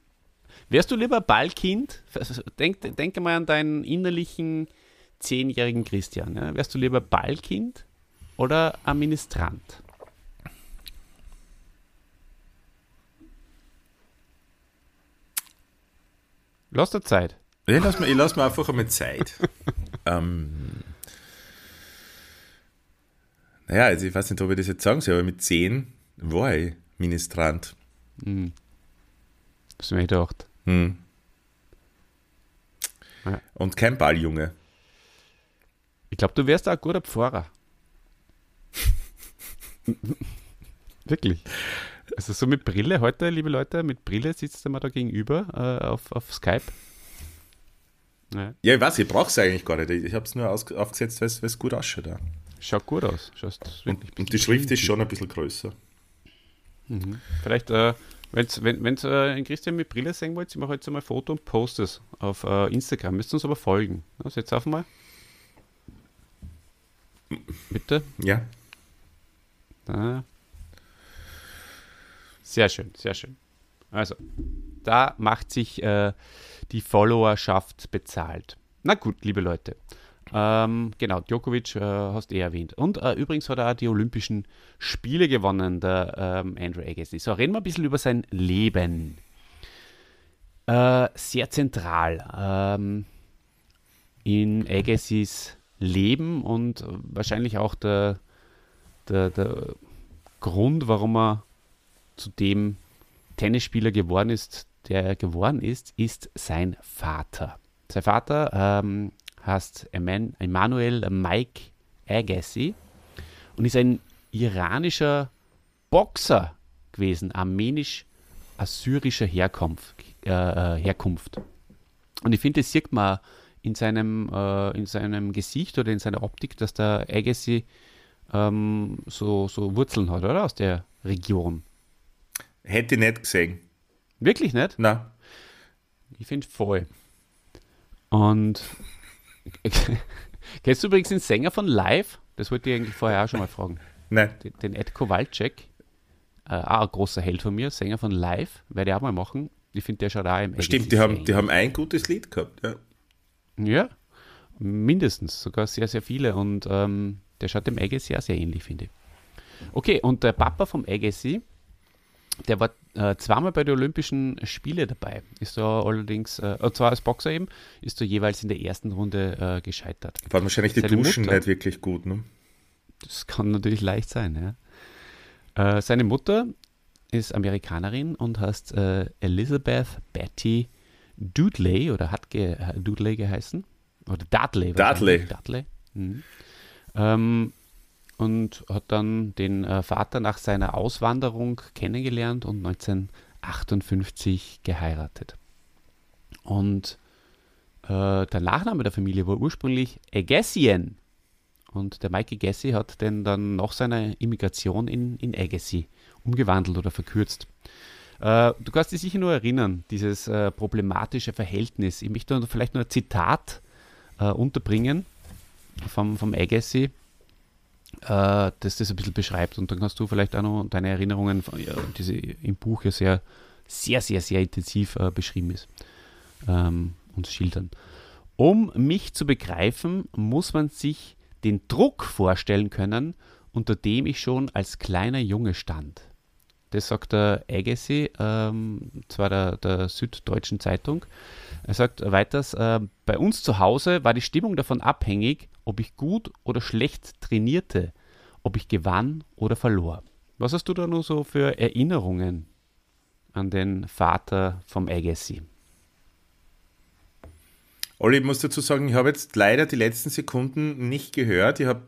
wärst du lieber Ballkind? Denk, denk mal an deinen innerlichen zehnjährigen Christian. Ja? Wärst du lieber Ballkind oder Administrant? Lass dir Zeit. Ich lasse mir, ich lass mir einfach einmal Zeit. <laughs> ähm, naja, also ich weiß nicht, ob ich das jetzt sagen soll, aber mit 10 war ich Ministrant. Hm. Das mir gedacht. Hm. Ja. Und kein Balljunge. Ich glaube, du wärst auch ein guter Pfarrer. <laughs> Wirklich. Also so mit Brille heute, liebe Leute, mit Brille sitzt mal da gegenüber äh, auf, auf Skype. Ja. Ja, ich weiß, ich brauche es eigentlich gar nicht. Ich habe es nur aufgesetzt, weil es gut ausschaut. Auch. Schaut gut aus. Wirklich Und die Schrift ist schon ein bisschen größer. Mhm. Vielleicht, äh, wenn's, wenn wenn äh, einen Christian mit Brille sehen wollt, ich mache jetzt einmal ein Foto und poste es auf äh, Instagram. Müsst ihr uns aber folgen. Ja, setzt auf mal. Bitte. Ja. Da. Sehr schön, sehr schön. Also, da macht sich äh, die Followerschaft bezahlt. Na gut, liebe Leute. Ähm, genau, Djokovic äh, hast du eh erwähnt. Und äh, übrigens hat er auch die Olympischen Spiele gewonnen, der ähm, Andrew Agassi. So, reden wir ein bisschen über sein Leben. Äh, sehr zentral ähm, in Agassis Leben und äh, wahrscheinlich auch der, der, der Grund, warum er zu dem Tennisspieler geworden ist, der er geworden ist, ist sein Vater. Sein Vater ähm, heißt Eman Emanuel Mike Agassi und ist ein iranischer Boxer gewesen, armenisch-assyrischer Herkunft, äh, äh, Herkunft. Und ich finde, das sieht man in seinem, äh, in seinem Gesicht oder in seiner Optik, dass der Agassi ähm, so, so Wurzeln hat, oder? Aus der Region. Hätte ich nicht gesehen. Wirklich nicht? Na, Ich finde voll. Und kennst du übrigens den Sänger von Live? Das wollte ich eigentlich vorher auch schon mal fragen. nein. Den, den Ed Kowalczyk, äh, auch ein großer Held von mir, Sänger von Live, werde ich auch mal machen. Ich finde, der schaut auch im Stimmt, die haben, die haben ein gutes Lied gehabt. Ja. Ja, mindestens, sogar sehr, sehr viele. Und ähm, der schaut dem Agassi sehr, sehr ähnlich, finde ich. Okay, und der Papa vom Agassi, der war äh, zweimal bei den Olympischen Spiele dabei. Ist da allerdings, äh, und zwar als Boxer eben, ist da jeweils in der ersten Runde äh, gescheitert. Waren wahrscheinlich die Seine Duschen Mutter- nicht wirklich gut. Ne? Das kann natürlich leicht sein, ja. Äh, seine Mutter ist Amerikanerin und heißt äh, Elizabeth Betty Dudley oder hat ge äh, Dudley geheißen. Oder Dudley. Dudley. Dudley. Mhm. Ähm, und hat dann den äh, Vater nach seiner Auswanderung kennengelernt und 1958 geheiratet. Und äh, der Nachname der Familie war ursprünglich Agassian. Und der Mike Agassi hat den dann nach seiner Immigration in, in Agassi umgewandelt oder verkürzt. Äh, du kannst dich sicher nur erinnern, dieses äh, problematische Verhältnis. Ich möchte vielleicht nur ein Zitat äh, unterbringen vom, vom Agassi, äh, das das ein bisschen beschreibt. Und dann kannst du vielleicht auch noch deine Erinnerungen, die im Buch ja sehr, sehr, sehr, sehr intensiv äh, beschrieben ist, ähm, uns schildern. Um mich zu begreifen, muss man sich den Druck vorstellen können, unter dem ich schon als kleiner Junge stand. Das sagt der Agassi, ähm, zwar der, der Süddeutschen Zeitung. Er sagt weiters, äh, bei uns zu Hause war die Stimmung davon abhängig, ob ich gut oder schlecht trainierte, ob ich gewann oder verlor. Was hast du da nur so für Erinnerungen an den Vater vom Agassi? Olli, ich muss dazu sagen, ich habe jetzt leider die letzten Sekunden nicht gehört. Ich habe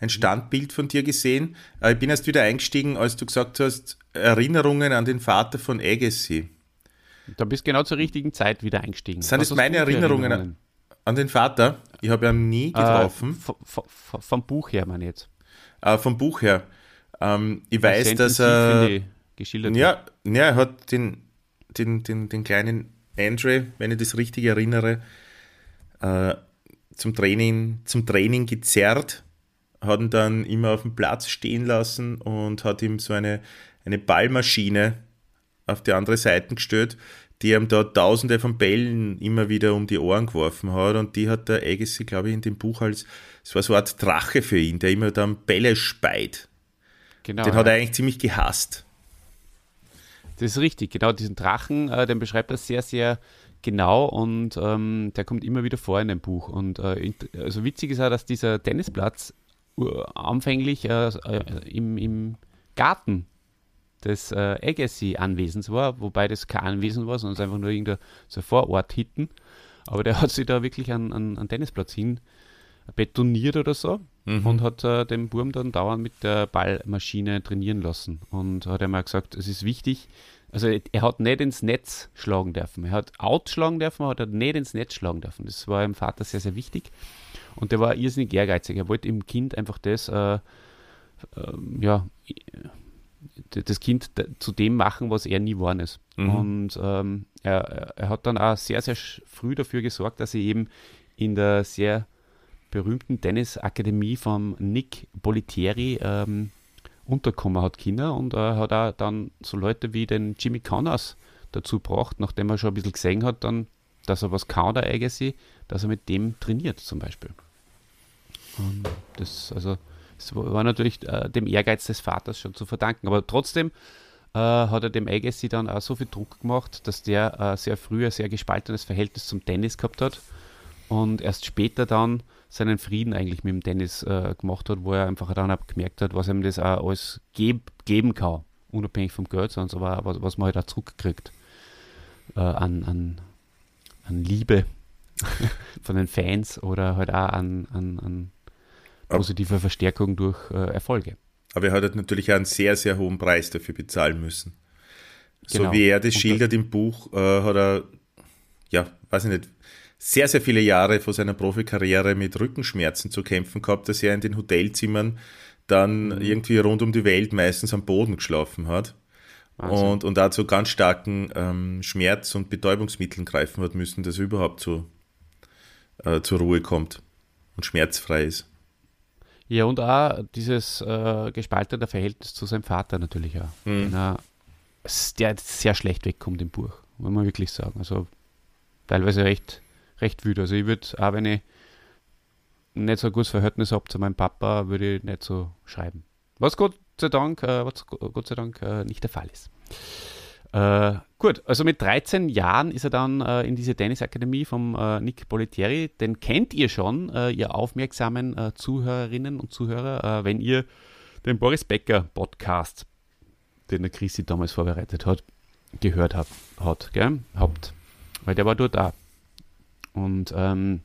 ein Standbild von dir gesehen. Ich bin erst wieder eingestiegen, als du gesagt hast, Erinnerungen an den Vater von Agassi. Da bist du genau zur richtigen Zeit wieder eingestiegen. Sind das meine Erinnerungen, Erinnerungen, an den Vater? Ich habe ihn nie äh, getroffen. Äh, vom Buch her, meine ich jetzt. Äh, vom Buch her. Ähm, ich weiß, dass er. Geschildert ja, ja, er hat den, den, den, den kleinen Andre, wenn ich das richtig erinnere, äh, zum, Training, zum Training gezerrt, hat ihn dann immer auf dem Platz stehen lassen und hat ihm so eine, eine Ballmaschine auf die andere Seite gestellt, die ihm da tausende von Bällen immer wieder um die Ohren geworfen hat und die hat der Agassi, glaube ich, in dem Buch als, es war so eine Art Drache für ihn, der immer dann Bälle speit. Genau, den hat er eigentlich ziemlich gehasst. Das ist richtig, genau, diesen Drachen, äh, den beschreibt er sehr, sehr genau und ähm, der kommt immer wieder vor in dem Buch. Und äh, also witzig ist auch, dass dieser Tennisplatz uh, anfänglich äh, äh, im, im Garten des äh, Agassi-Anwesens war, wobei das kein Anwesen war, sondern es einfach nur irgendein so Vorort hitten. Aber der hat sich da wirklich an, an, an Tennisplatz hin betoniert oder so mhm. und hat äh, den Burm dann dauernd mit der Ballmaschine trainieren lassen. Und hat einmal gesagt, es ist wichtig, also er hat nicht ins Netz schlagen dürfen. Er hat outschlagen dürfen, aber er hat nicht ins Netz schlagen dürfen. Das war dem Vater sehr, sehr wichtig. Und der war irrsinnig ehrgeizig. Er wollte im Kind einfach das, äh, äh, ja, das Kind zu dem machen, was er nie geworden ist. Mhm. Und ähm, er, er hat dann auch sehr, sehr früh dafür gesorgt, dass er eben in der sehr berühmten Tennisakademie von Nick Bolitieri ähm, unterkommen hat Kinder und äh, hat auch dann so Leute wie den Jimmy Connors dazu gebracht, nachdem er schon ein bisschen gesehen hat, dann, dass er was kann, der Agassi, dass er mit dem trainiert zum Beispiel. Und das, also, das war natürlich äh, dem Ehrgeiz des Vaters schon zu verdanken, aber trotzdem äh, hat er dem Agassi dann auch so viel Druck gemacht, dass der äh, sehr früh ein sehr gespaltenes Verhältnis zum Tennis gehabt hat und erst später dann seinen Frieden eigentlich mit dem Tennis äh, gemacht hat, wo er einfach dann auch gemerkt hat, was ihm das auch alles geb, geben kann, unabhängig vom Geld, sondern aber was, was man halt auch zurückkriegt äh, an, an, an Liebe <laughs> von den Fans oder halt auch an, an, an positiver Verstärkung durch äh, Erfolge. Aber er hat halt natürlich auch einen sehr, sehr hohen Preis dafür bezahlen müssen. Genau. So wie er das schildert im Buch, äh, hat er, ja, weiß ich nicht, sehr, sehr viele Jahre vor seiner Profikarriere mit Rückenschmerzen zu kämpfen gehabt, dass er in den Hotelzimmern dann mhm. irgendwie rund um die Welt meistens am Boden geschlafen hat. Und, und dazu ganz starken ähm, Schmerz- und Betäubungsmitteln greifen hat müssen, dass er überhaupt zu, äh, zur Ruhe kommt und schmerzfrei ist. Ja, und auch dieses äh, gespaltene Verhältnis zu seinem Vater natürlich auch. Mhm. Er, der sehr schlecht wegkommt im Buch, muss man wirklich sagen. Also teilweise recht recht wütend. Also ich würde, auch wenn ich nicht so ein gutes Verhältnis habe zu meinem Papa, würde ich nicht so schreiben. Was Gott sei Dank, äh, was Gott sei Dank äh, nicht der Fall ist. Äh, gut, also mit 13 Jahren ist er dann äh, in diese Tennisakademie vom äh, Nick Boletieri. Den kennt ihr schon, äh, ihr aufmerksamen Zuhörerinnen und Zuhörer, wenn ihr den Boris Becker Podcast, den der Christi damals vorbereitet hat, gehört habt, hat, gell? habt. Weil der war dort da. Und ähm,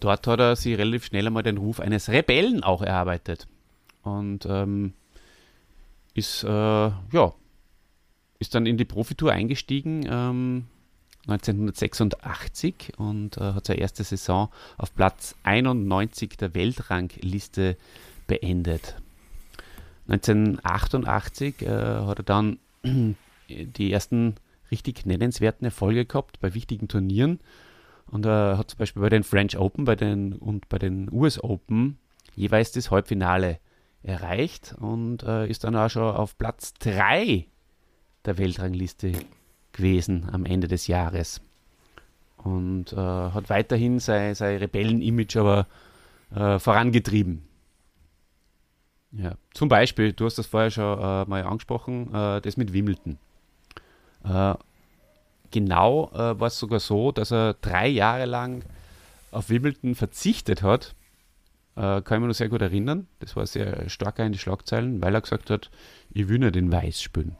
dort hat er sich relativ schnell einmal den Ruf eines Rebellen auch erarbeitet. Und ähm, ist, äh, ja, ist dann in die Profitour eingestiegen ähm, 1986 und äh, hat seine erste Saison auf Platz 91 der Weltrangliste beendet. 1988 äh, hat er dann <clears throat> die ersten richtig nennenswerten Erfolge gehabt bei wichtigen Turnieren. Und er hat zum Beispiel bei den French Open bei den, und bei den US Open jeweils das Halbfinale erreicht und äh, ist dann auch schon auf Platz 3 der Weltrangliste gewesen am Ende des Jahres. Und äh, hat weiterhin sein, sein Rebellen-Image aber äh, vorangetrieben. Ja, zum Beispiel, du hast das vorher schon äh, mal angesprochen, äh, das mit Wimbledon. Äh, genau äh, war es sogar so, dass er drei Jahre lang auf Wimbledon verzichtet hat. Kann ich mir noch sehr gut erinnern. Das war sehr stark in die Schlagzeilen, weil er gesagt hat, ich will nur den Weiß spielen.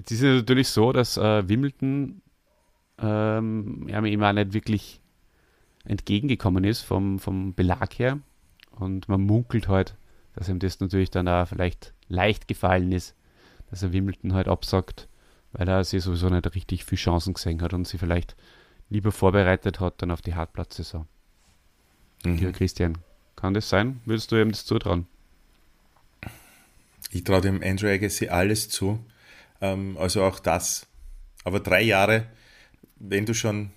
Jetzt ist es natürlich so, dass äh, Wimbledon ähm, ja, ihm auch nicht wirklich entgegengekommen ist vom, vom Belag her. Und man munkelt halt, dass ihm das natürlich dann auch vielleicht leicht gefallen ist, dass er Wimbledon halt absagt, weil er sich sowieso nicht richtig viel Chancen gesehen hat und sie vielleicht lieber vorbereitet hat dann auf die Hartplatzsaison. Mhm. Lieber Christian, kann das sein? Würdest du ihm das zutrauen? Ich traue dem Andrew Agassi alles zu. Ähm, also auch das. Aber drei Jahre, wenn du schon,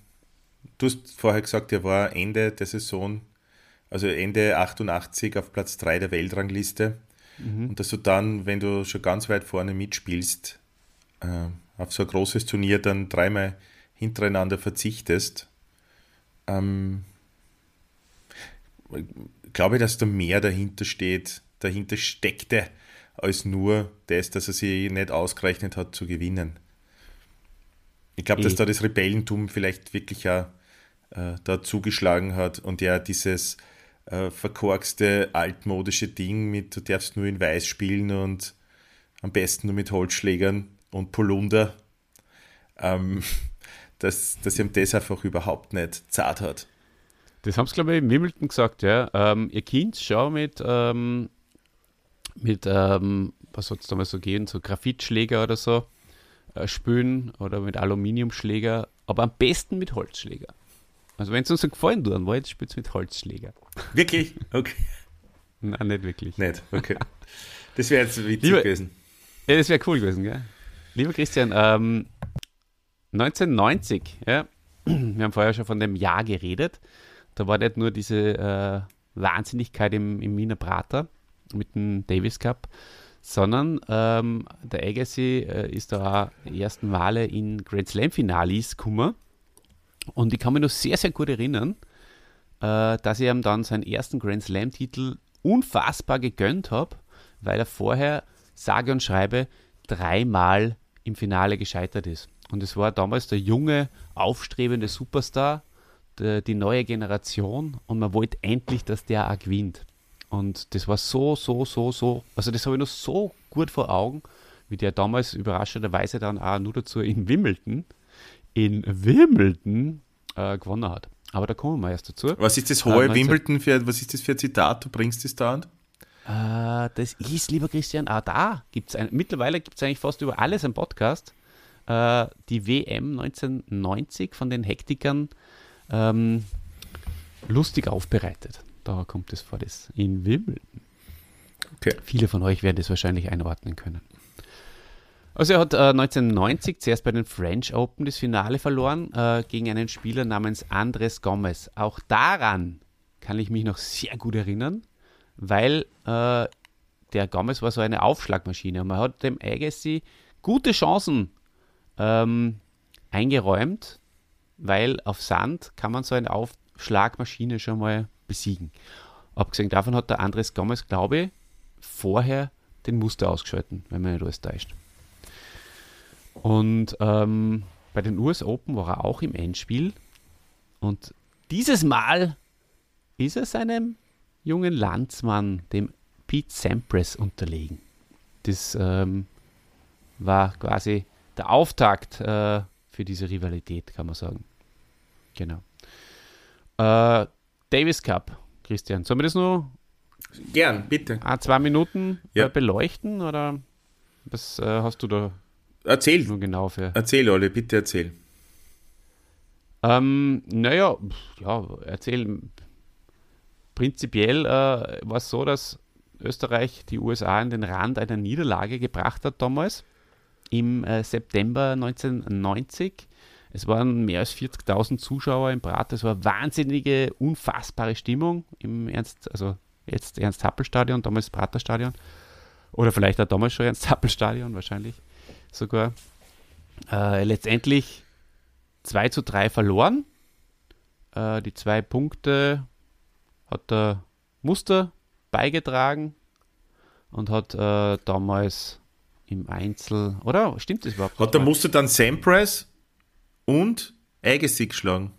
du hast vorher gesagt, er war Ende der Saison, also Ende 88 auf Platz 3 der Weltrangliste. Mhm. Und dass du dann, wenn du schon ganz weit vorne mitspielst, äh, auf so ein großes Turnier dann dreimal hintereinander verzichtest, ähm, glaube ich, dass da mehr dahinter steht, dahinter steckte, als nur das, dass er sich nicht ausgerechnet hat zu gewinnen. Ich glaube, dass da das Rebellentum vielleicht wirklich auch äh, da zugeschlagen hat und ja dieses äh, verkorkste altmodische Ding mit, du darfst nur in Weiß spielen und am besten nur mit Holzschlägern und Polunder, ähm, <laughs> dass, dass ihm das einfach überhaupt nicht zart hat. Das haben sie, glaube ich, in Wimbledon gesagt, ja. Ähm, ihr Kind schau mit, ähm, mit ähm, was soll es damals so gehen, so Graphitschläger oder so äh, spülen oder mit Aluminiumschläger, aber am besten mit Holzschläger. Also wenn es uns so gefallen tut, dann war jetzt spielt mit Holzschläger. Wirklich? Okay. Nein, nicht wirklich. Nicht, okay. Das wäre jetzt witzig Lieber, gewesen. Ja, das wäre cool gewesen, gell? Lieber Christian, ähm, 1990, ja, <clears throat> wir haben vorher schon von dem Jahr geredet. Da war nicht nur diese äh, Wahnsinnigkeit im, im Wiener Prater mit dem Davis Cup, sondern ähm, der Agassi äh, ist da auch die ersten Male in Grand Slam Finalis gekommen. Und ich kann mich noch sehr, sehr gut erinnern, äh, dass ich ihm dann seinen ersten Grand Slam Titel unfassbar gegönnt habe, weil er vorher sage und schreibe dreimal im Finale gescheitert ist. Und es war damals der junge, aufstrebende Superstar, die neue Generation und man wollte endlich, dass der auch gewinnt. Und das war so, so, so, so, also das habe ich noch so gut vor Augen, wie der damals überraschenderweise dann auch nur dazu in Wimbledon, in Wimbledon äh, gewonnen hat. Aber da kommen wir erst dazu. Was ist das hohe äh, Wimbledon für, was ist das für ein Zitat? Du bringst das da an? Äh, das ist, lieber Christian, ah, da gibt es mittlerweile gibt es eigentlich fast über alles ein Podcast. Äh, die WM 1990 von den Hektikern ähm, lustig aufbereitet. Da kommt es vor, das in Wimbledon. Okay. Viele von euch werden das wahrscheinlich einordnen können. Also er hat äh, 1990 zuerst bei den French Open das Finale verloren äh, gegen einen Spieler namens Andres Gomez. Auch daran kann ich mich noch sehr gut erinnern, weil äh, der Gomez war so eine Aufschlagmaschine. Und man hat dem Agassi gute Chancen ähm, eingeräumt, weil auf Sand kann man so eine Aufschlagmaschine schon mal besiegen. Abgesehen davon hat der Andres Gomez, glaube ich, vorher den Muster ausgeschalten, wenn man nicht alles täuscht. Und ähm, bei den US Open war er auch im Endspiel. Und dieses Mal ist er seinem jungen Landsmann, dem Pete Sampras, unterlegen. Das ähm, war quasi der Auftakt äh, für diese Rivalität, kann man sagen. Genau. Äh, Davis Cup, Christian, sollen wir das nur Gern, bitte. Ah, zwei Minuten ja. äh, beleuchten oder was äh, hast du da Erzähl. Nur genau für. Erzähl, Olli, bitte erzähl. Ähm, naja, ja, erzähl. Prinzipiell äh, war es so, dass Österreich die USA an den Rand einer Niederlage gebracht hat damals. im äh, September 1990. Es waren mehr als 40.000 Zuschauer im Prater. Es war wahnsinnige, unfassbare Stimmung im Ernst, also jetzt Ernst-Happel-Stadion, damals Prater-Stadion. Oder vielleicht auch damals schon Ernst-Happel-Stadion, wahrscheinlich sogar. Äh, letztendlich 2 zu 3 verloren. Äh, die zwei Punkte hat der Muster beigetragen und hat äh, damals im Einzel, oder? Stimmt das überhaupt? Hat der Muster dann Sampras und Agassi geschlagen?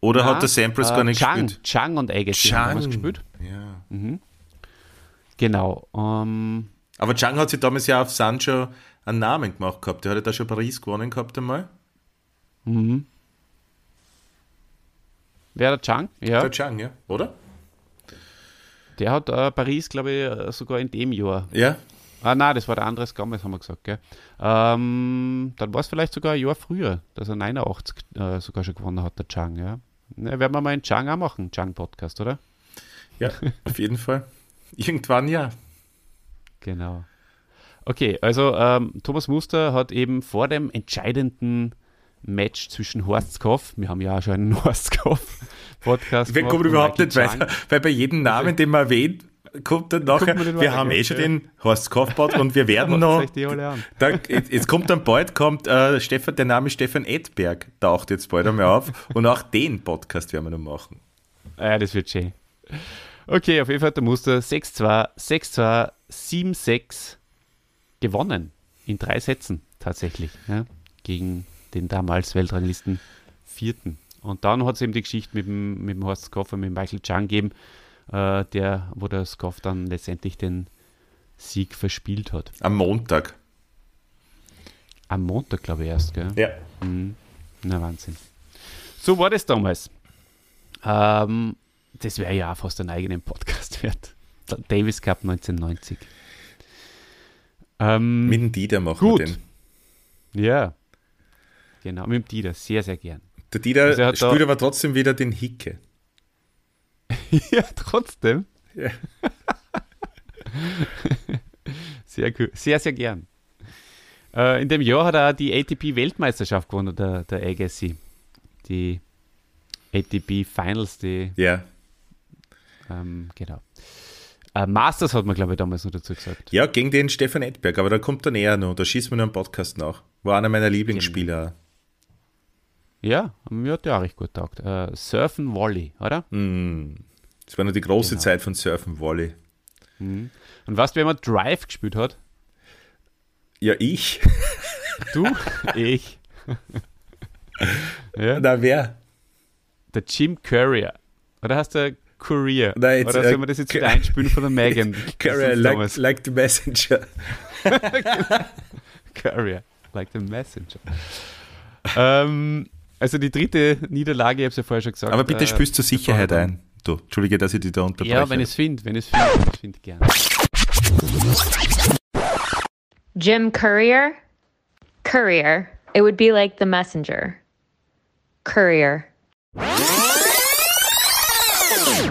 Oder Nein, hat der Sampras äh, gar nicht Chang, gespielt? Chang und Agassi haben damals gespielt. Ja. Mhm. Genau. Ähm, Aber Chang hat sich damals ja auf Sancho einen Namen gemacht gehabt. Der hat ja da schon Paris gewonnen gehabt einmal. mhm. Wer der Chang? Ja. Der Chang, ja. Oder? Der hat äh, Paris, glaube ich, äh, sogar in dem Jahr. Ja. Ah, nein, das war der Andres Gomez, haben wir gesagt, gell? Ähm, dann war es vielleicht sogar ein Jahr früher, dass er 89 äh, sogar schon gewonnen hat, der Chang, ja. Na, werden wir mal einen Chang auch machen, Chang-Podcast, oder? Ja, <laughs> auf jeden Fall. Irgendwann ja. Genau. Okay, also ähm, Thomas Muster hat eben vor dem entscheidenden Match zwischen Horst Koff, wir haben ja auch schon einen <laughs> Horst Koff-Podcast Wir gemacht, kommen überhaupt nicht weiter, Chang. weil bei jedem Namen, den man erwähnt, kommt dann nachher, wir weiter, haben eh schon Ja. den Horst Kaufbart und wir werden noch, an. da, jetzt kommt dann bald, kommt äh, Stefan, der Name Stefan Edberg taucht jetzt bald einmal auf und auch den Podcast werden wir noch machen. Ah Ja, das wird schön. Okay, auf jeden Fall hat der Muster 6-2, 6-2, 7-6 gewonnen. In drei Sätzen tatsächlich. Ja, gegen den damals Weltranglisten Vierten. Und dann hat es eben die Geschichte mit dem, mit dem Horst Skoff und mit Michael Chang gegeben, äh, der, wo der Skoff dann letztendlich den Sieg verspielt hat. Am Montag. Am Montag, glaube ich, erst, gell? Ja. Mhm. Na, Wahnsinn. So war das damals. Ähm, das wäre ja auch fast einen eigenen Podcast <laughs> wert. Der Davis Cup 1990. Ähm, Mit dem Dieter machen gut. wir den. Ja. Genau, mit dem Dieter. Sehr, sehr gern. Der Dieter Also spielt aber trotzdem wieder den Hicke. <laughs> ja, trotzdem. Ja. <laughs> sehr cool. Sehr, sehr gern. Äh, in dem Jahr hat er die ATP-Weltmeisterschaft gewonnen, der, der Agassi. Die ATP Finals, die Ja. Ähm, genau. Äh, Masters hat man, glaube ich, damals noch dazu gesagt. Ja, gegen den Stefan Edberg, aber da kommt dann eher noch, da schießt man noch einen Podcast nach. War einer meiner Lieblingsspieler. Ja, mir hat der auch recht gut taugt. Äh, Surfen Volley, oder? Mm. Das war noch die große Genau. Zeit von Surfen Volley. Mhm. Und weißt du, wer mal Drive gespielt hat? Ja, ich. Du? <laughs> ich. ja? Na, wer? Der Jim Courier. Oder hast du Courier? Nein, jetzt, Oder äh, sollen wir das jetzt wieder einspielen von der Megan? <laughs> Ist like, like the messenger. <laughs> Courier, like the messenger. ähm, also die dritte Niederlage, ich habe es ja vorher schon gesagt. Aber bitte äh, spürst zur Sicherheit ein. Du, Entschuldige, dass ich dich da unterbreche. Ja, wenn ich es finde, wenn ich es finde, wenn ich finde, gerne. Jim Courier? Courier. It would be like the messenger. Courier.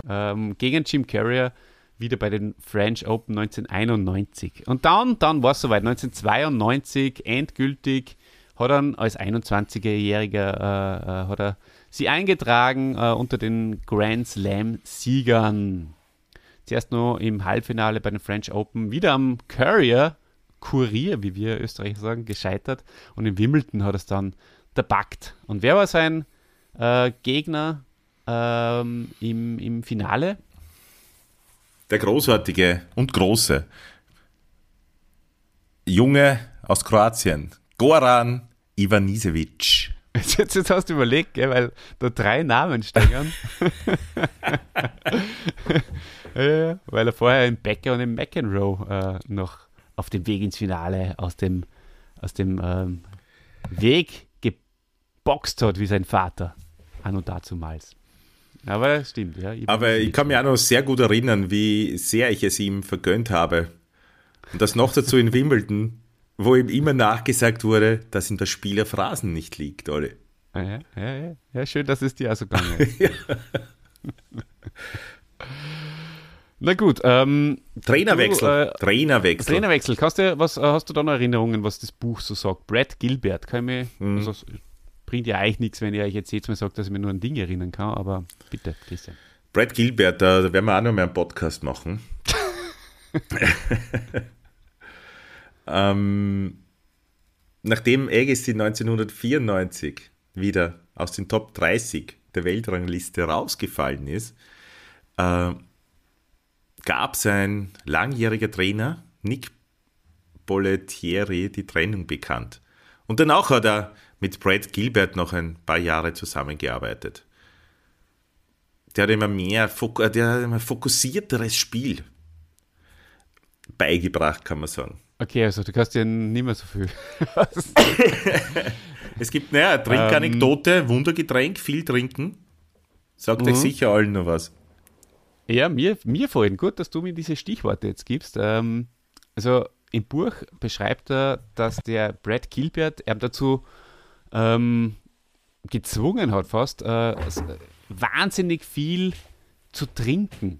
ähm, gegen Jim Carrier wieder bei den French Open 1991. Und dann, dann war es soweit, 1992 endgültig hat er als 21-Jähriger äh, äh, hat sie eingetragen äh, unter den Grand Slam-Siegern. Zuerst noch im Halbfinale bei den French Open wieder am Courier, Kurier, wie wir Österreicher sagen, gescheitert. Und in Wimbledon hat es dann dabackt. Und wer war sein äh, Gegner ähm, im, im Finale? Der großartige und große Junge aus Kroatien, Goran Ivanisevic. <laughs> Jetzt, jetzt, jetzt hast du überlegt, gell, weil da drei Namen stehen. <laughs> ja, weil er vorher im Becker und im McEnroe äh, noch auf dem Weg ins Finale aus dem, aus dem ähm, Weg geboxt hat, wie sein Vater. An und dazumals. Aber das stimmt, ja. Aber ich kann mich auch noch sehr gut erinnern, wie sehr ich es ihm vergönnt habe. Und das noch dazu in Wimbledon, wo ihm immer nachgesagt wurde, dass ihm das Spiel auf Rasen nicht liegt, alle. Ja, ja, ja, ja, schön, dass es dir auch so gegangen ist. <laughs> Na gut, ähm, Trainerwechsel. Du, äh, Trainerwechsel. Trainerwechsel. Hast du, was, hast du da noch Erinnerungen, was das Buch so sagt? Brad Gilbert, kann ich mich, Mhm. also, bringt ja eigentlich nichts, wenn ich euch jetzt jedes Mal sage, dass ich mir nur an Dinge erinnern kann, aber bitte, Christian. Brad Gilbert, da, da werden wir auch noch mal einen Podcast machen. <laughs> ähm, nachdem Agassi 1994 wieder aus den Top 30 der Weltrangliste rausgefallen ist, äh, gab sein langjähriger Trainer Nick Bollettieri die Trennung bekannt. Und danach hat er mit Brad Gilbert noch ein paar Jahre zusammengearbeitet. Der hat immer mehr, fok- der hat immer fokussierteres Spiel beigebracht, kann man sagen. Okay, also du kannst ja nicht mehr so viel. <laughs> Es gibt, naja, eine Trinkanekdote, Wundergetränk, viel trinken. Sagt euch Mhm. sicher allen noch was. Ja, mir, mir vorhin gut, dass du mir diese Stichworte jetzt gibst. Ähm, also im Buch beschreibt er, dass der Brad Gilbert er dazu ähm, gezwungen hat, fast äh, wahnsinnig viel zu trinken.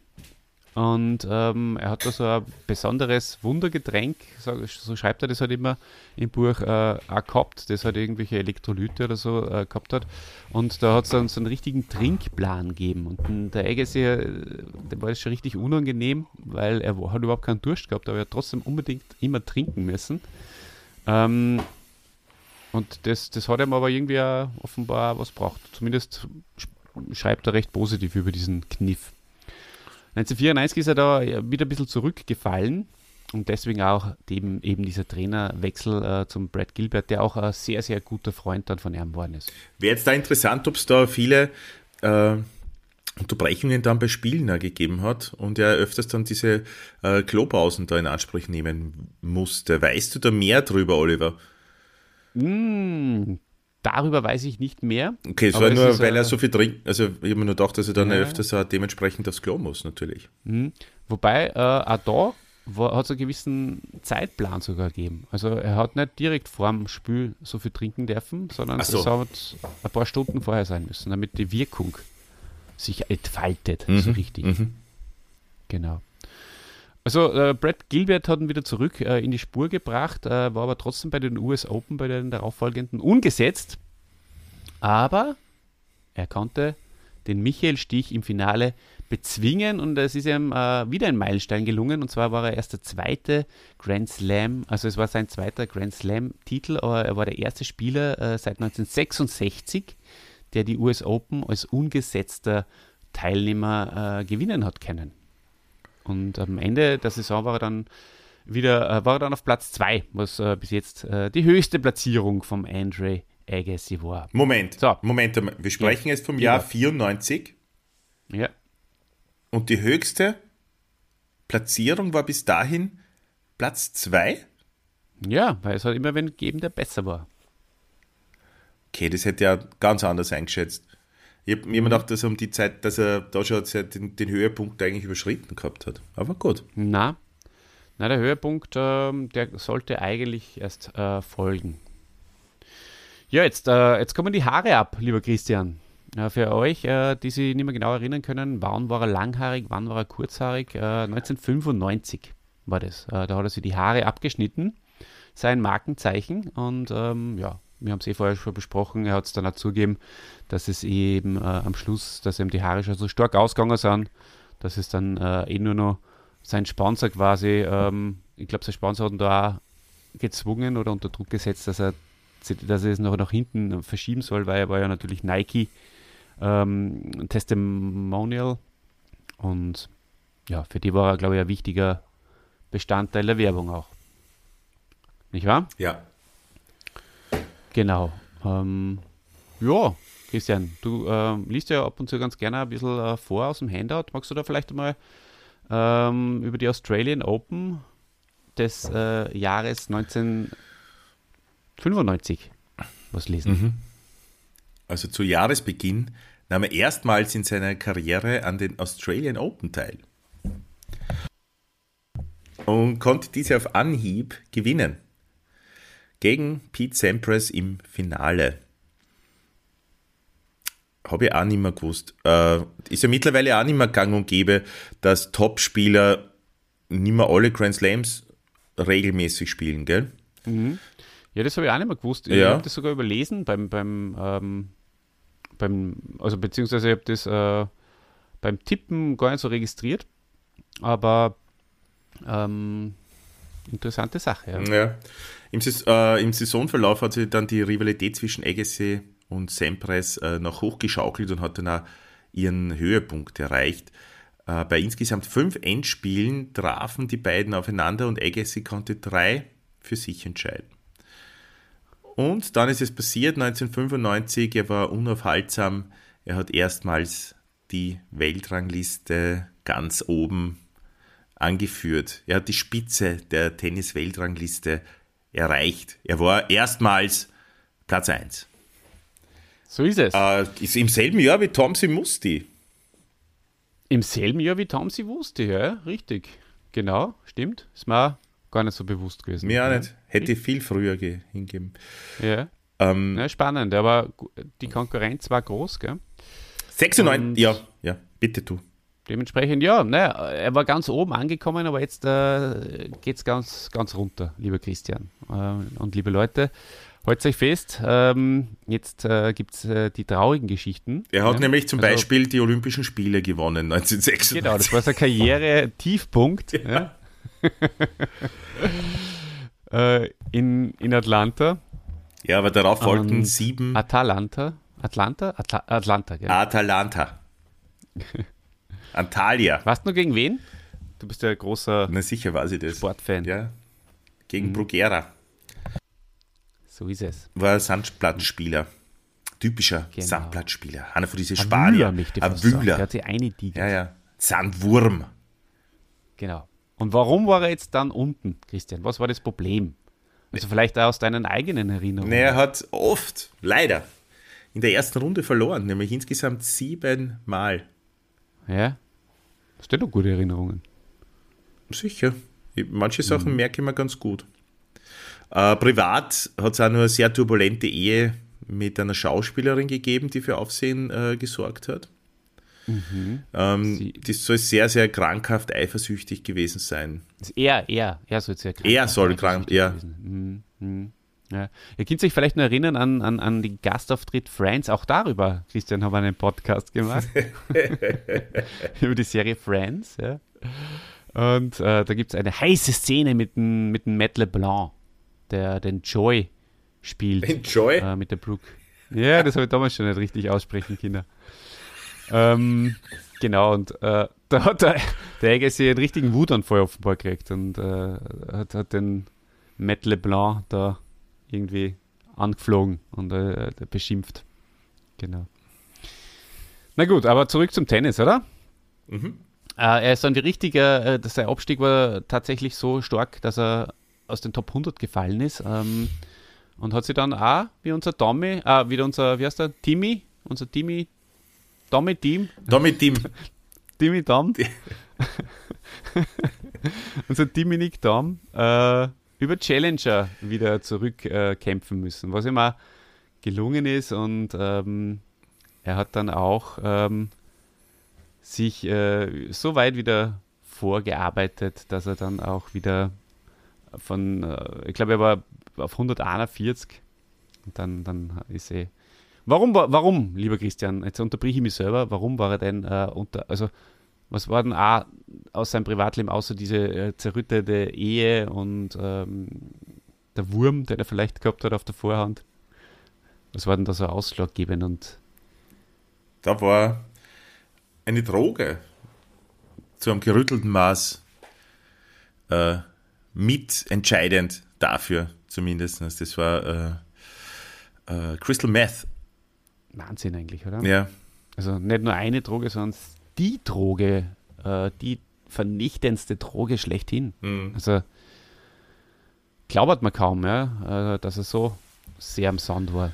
Und ähm, er hat da so ein besonderes Wundergetränk, so, so schreibt er das halt immer im Buch, äh, auch gehabt, das halt irgendwelche Elektrolyte oder so äh, gehabt hat. Und da hat es dann so einen richtigen Trinkplan gegeben. Und der Agassi, äh, dem war das schon richtig unangenehm, weil er hat überhaupt keinen Durst gehabt, aber er hat trotzdem unbedingt immer trinken müssen. Ähm, und das, das hat ihm aber irgendwie offenbar was braucht. Zumindest sch- schreibt er recht positiv über diesen Kniff. 1994 ist er da wieder ein bisschen zurückgefallen und deswegen auch eben, eben dieser Trainerwechsel äh, zum Brad Gilbert, der auch ein sehr, sehr guter Freund dann von ihm geworden ist. Wäre jetzt da interessant, ob es da viele äh, Unterbrechungen dann bei Spielen auch gegeben hat und er öfters dann diese äh, Klopausen da in Anspruch nehmen musste. Weißt du da mehr drüber, Oliver? Mm, darüber weiß ich nicht mehr. Okay, es war nur, ist, weil er so viel trinkt. Also, ich habe mir nur gedacht, dass er dann Ja. öfters dementsprechend aufs Klo muss, natürlich. Mhm. Wobei, äh, auch da hat es einen gewissen Zeitplan sogar gegeben. Also er hat nicht direkt vorm Spiel so viel trinken dürfen, sondern Ach so. es hat ein paar Stunden vorher sein müssen, damit die Wirkung sich entfaltet, Mhm, so richtig. mhm. Genau. Also äh, Brad Gilbert hat ihn wieder zurück äh, in die Spur gebracht, äh, war aber trotzdem bei den US Open, bei den darauffolgenden ungesetzt. Aber er konnte den Michael Stich im Finale bezwingen und es ist ihm äh, wieder ein Meilenstein gelungen und zwar war er erst der zweite Grand Slam, also es war sein zweiter Grand Slam-Titel, aber er war der erste Spieler äh, seit 1966, der die US Open als ungesetzter Teilnehmer äh, gewinnen hat können. Und am Ende der Saison war er dann wieder, äh, war er dann auf Platz 2, was äh, bis jetzt äh, die höchste Platzierung vom Andre Agassi war. Moment, So. Moment, wir sprechen Ja. jetzt vom Ja. Jahr 94 Ja. und die höchste Platzierung war bis dahin Platz 2? Ja, weil es hat immer wen gegeben, der besser war. Okay, das hätte er ganz anders eingeschätzt. Ich habe mir immer gedacht, dass er um die Zeit, dass er da schon den, den Höhepunkt eigentlich überschritten gehabt hat. Aber gut. Na, na der Höhepunkt, ähm, der sollte eigentlich erst äh, folgen. Ja, jetzt, äh, jetzt kommen die Haare ab, lieber Christian. Äh, für euch, äh, die sich nicht mehr genau erinnern können, wann war er langhaarig, wann war er kurzhaarig? Äh, 1995 war das. Äh, da hat er sich die Haare abgeschnitten, sein Markenzeichen. Und ähm, ja, wir haben es eh vorher schon besprochen, er hat es dann auch zugegeben, dass es eben äh, am Schluss, dass ihm die Haare schon so stark ausgegangen sind, dass es dann äh, eh nur noch sein Sponsor quasi, ähm, ich glaube, sein Sponsor hat ihn da auch gezwungen oder unter Druck gesetzt, dass er, dass er es noch nach hinten verschieben soll, weil er war ja natürlich Nike ähm, Testimonial und ja, für die war er, glaube ich, ein wichtiger Bestandteil der Werbung auch. Nicht wahr? Ja. Genau. Ähm, ja, Christian, du ähm, liest ja ab und zu ganz gerne ein bisschen äh, vor aus dem Handout. Magst du da vielleicht einmal ähm, über die Australian Open des äh, Jahres 1995 was lesen? Mhm. Also zu Jahresbeginn nahm er erstmals in seiner Karriere an den Australian Open teil. Und konnte diese auf Anhieb gewinnen. Gegen Pete Sampras im Finale. Habe ich auch nicht mehr gewusst. Äh, ist ja mittlerweile auch nicht mehr gang und gäbe, dass Topspieler nicht mehr alle Grand Slams regelmäßig spielen, gell? Mhm. Ja, das habe ich auch nicht mehr gewusst. Ich Ja. habe das sogar überlesen beim, beim, ähm, beim also beziehungsweise ich habe das äh, beim Tippen gar nicht so registriert, aber ähm, interessante Sache. Ja. Ja. Im, äh, Im Saisonverlauf hat sich dann die Rivalität zwischen Agassi und Sampras äh, noch hochgeschaukelt und hat dann auch ihren Höhepunkt erreicht. Äh, bei insgesamt fünf Endspielen trafen die beiden aufeinander und Agassi konnte drei für sich entscheiden. Und dann ist es passiert, 1995, er war unaufhaltsam, er hat erstmals die Weltrangliste ganz oben angeführt. Er hat die Spitze der Tennis-Weltrangliste erreicht. Er war erstmals Platz 1. So ist es. Äh, ist im selben Jahr wie Tomsi Musti. Im selben Jahr wie Tomsi wusste, ja, richtig. Genau, stimmt. Ist mir gar nicht so bewusst gewesen. Mir auch nicht. Hätte viel früher ge- hingeben. Ja. Ähm, ja, spannend, aber die Konkurrenz war groß, gell? 96, Und- ja, ja, bitte du. Dementsprechend, ja, ne, er war ganz oben angekommen, aber jetzt äh, geht es ganz, ganz runter, lieber Christian. Äh, und liebe Leute, haltet euch fest, ähm, jetzt äh, gibt es äh, die traurigen Geschichten. Er hat ne? nämlich zum Also, Beispiel die Olympischen Spiele gewonnen, 1996. Genau, das war sein Karriere-Tiefpunkt. <laughs> ja. <laughs> äh, in, in Atlanta. Ja, aber darauf folgten Und sieben. Atalanta. Atlanta? Atla Atlanta, gell? Atalanta. <laughs> Antalya. Weißt du nur gegen wen? Du bist ja ein großer Na sicher weiß ich das. Sportfan. Ja. Gegen Mhm. Bruguera. So ist es. War ein Sandplattenspieler. Typischer Genau. Sandplattenspieler. Einer von diesen Ein Spanier. Wühler, möchte ich Ein. Wühler. Der hat sich eingedigert. Ja, ja. Sandwurm. Genau. Und warum war er jetzt dann unten, Christian? Was war das Problem? Also vielleicht auch aus deinen eigenen Erinnerungen. Nee, er hat oft, leider, in der ersten Runde verloren, nämlich insgesamt sieben Mal. Ja. Hast du doch gute Erinnerungen? Sicher. Ich- Manche Sachen merke ich mir ganz gut. Äh, privat hat es auch nur eine sehr turbulente Ehe mit einer Schauspielerin gegeben, die für Aufsehen äh, gesorgt hat. Ähm, die soll sehr, sehr krankhaft eifersüchtig gewesen sein. Er, er, er soll es ja krank Er soll sein, krank, ja. gewesen. Mhm, mhm. Ja. Ihr könnt sich vielleicht noch erinnern an, an, an den Gastauftritt Friends. Auch darüber, Christian, haben wir einen Podcast gemacht. <laughs> Über die Serie Friends. Ja. Und äh, da gibt es eine heiße Szene mit dem, mit dem Matt LeBlanc, der den Joy spielt. Den Joy? Äh, mit der Brooke. Ja, das habe ich damals schon nicht richtig aussprechen können. Ähm, genau, und äh, da hat der, der Agassi einen richtigen Wutanfall offenbar gekriegt und äh, hat, hat den Matt LeBlanc da irgendwie angeflogen und äh, beschimpft. Genau. Na gut, aber zurück zum Tennis, oder? Mhm. Äh, er ist dann die richtige, äh, dass sein Abstieg war tatsächlich so stark, dass er aus den Top 100 gefallen ist. Ähm, und hat sich dann auch, wie unser Tommy, äh, wie unser, wie heißt der, Timmy, unser Timmy, Tommy Team, Damit Team. <laughs> Timmy Dom, <laughs> <laughs> unser Timmy Nick Dom, äh, über Challenger wieder zurückkämpfen äh, müssen, was ihm auch gelungen ist und ähm, er hat dann auch ähm, sich äh, so weit wieder vorgearbeitet, dass er dann auch wieder von, äh, ich glaube, er war auf 141 und dann, dann ist er. Warum, war- warum, lieber Christian, jetzt unterbrich ich mich selber, warum war er denn äh, unter, also was war denn auch aus seinem Privatleben außer diese äh, zerrüttete Ehe und ähm, der Wurm, den er vielleicht gehabt hat auf der Vorhand? Was war denn da so ausschlaggebend und Da war eine Droge zu einem gerüttelten Maß äh, mitentscheidend dafür, zumindest. Das war äh, äh, Crystal Meth. Wahnsinn eigentlich, oder? Ja. Also nicht nur eine Droge, sondern die Droge, äh, die vernichtendste Droge schlechthin. Mhm. Also glaubert man kaum, ja, äh, dass er so sehr am Sand war.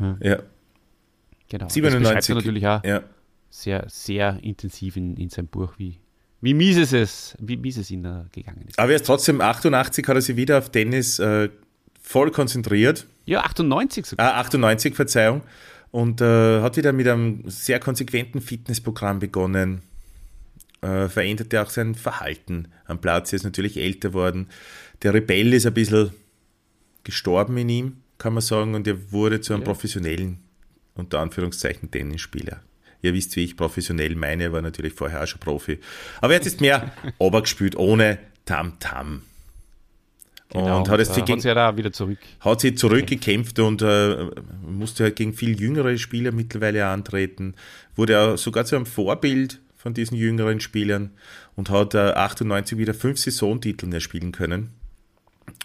Ja. Ja. Genau. Das 97. beschreibt er natürlich auch Ja. sehr, sehr intensiv in, in seinem Buch, wie, wie mies es ist, wie mies es ihm da gegangen ist. Aber er ist trotzdem 88, hat er sich wieder auf Tennis äh, voll konzentriert. Ja, 98 sogar. Ah, 98, Verzeihung. Und äh, hat wieder mit einem sehr konsequenten Fitnessprogramm begonnen. Äh, veränderte auch sein Verhalten am Platz. Er ist natürlich älter worden. Der Rebell ist ein bisschen gestorben in ihm, kann man sagen, und er wurde zu einem Ja. professionellen, unter Anführungszeichen, Tennisspieler. Ihr wisst, wie ich professionell meine, er war natürlich vorher auch schon Profi. Aber jetzt ist mehr <laughs> gespielt ohne Tam-Tam. Genau, und hat jetzt äh, gegen, hat sich ja da wieder zurück. hat sich zurückgekämpft und äh, musste halt gegen viel jüngere Spieler mittlerweile antreten. Wurde auch sogar zu einem Vorbild von diesen jüngeren Spielern und hat äh, 98 wieder fünf Saisontitel erspielen können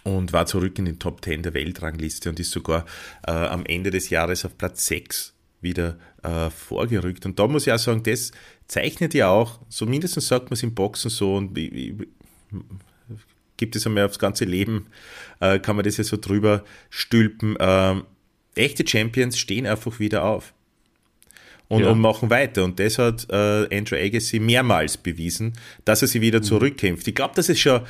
und war zurück in den Top 10 der Weltrangliste und ist sogar äh, am Ende des Jahres auf Platz 6 wieder äh, vorgerückt. Und da muss ich auch sagen, das zeichnet ja auch, so mindestens sagt man es im Boxen so und wie, wie, gibt es einmal aufs ganze Leben, äh, kann man das ja so drüber stülpen. Ähm, echte Champions stehen einfach wieder auf und, Ja. und machen weiter. Und das hat äh, Andrew Agassi mehrmals bewiesen, dass er sie wieder zurückkämpft. Ich glaube, das ist schon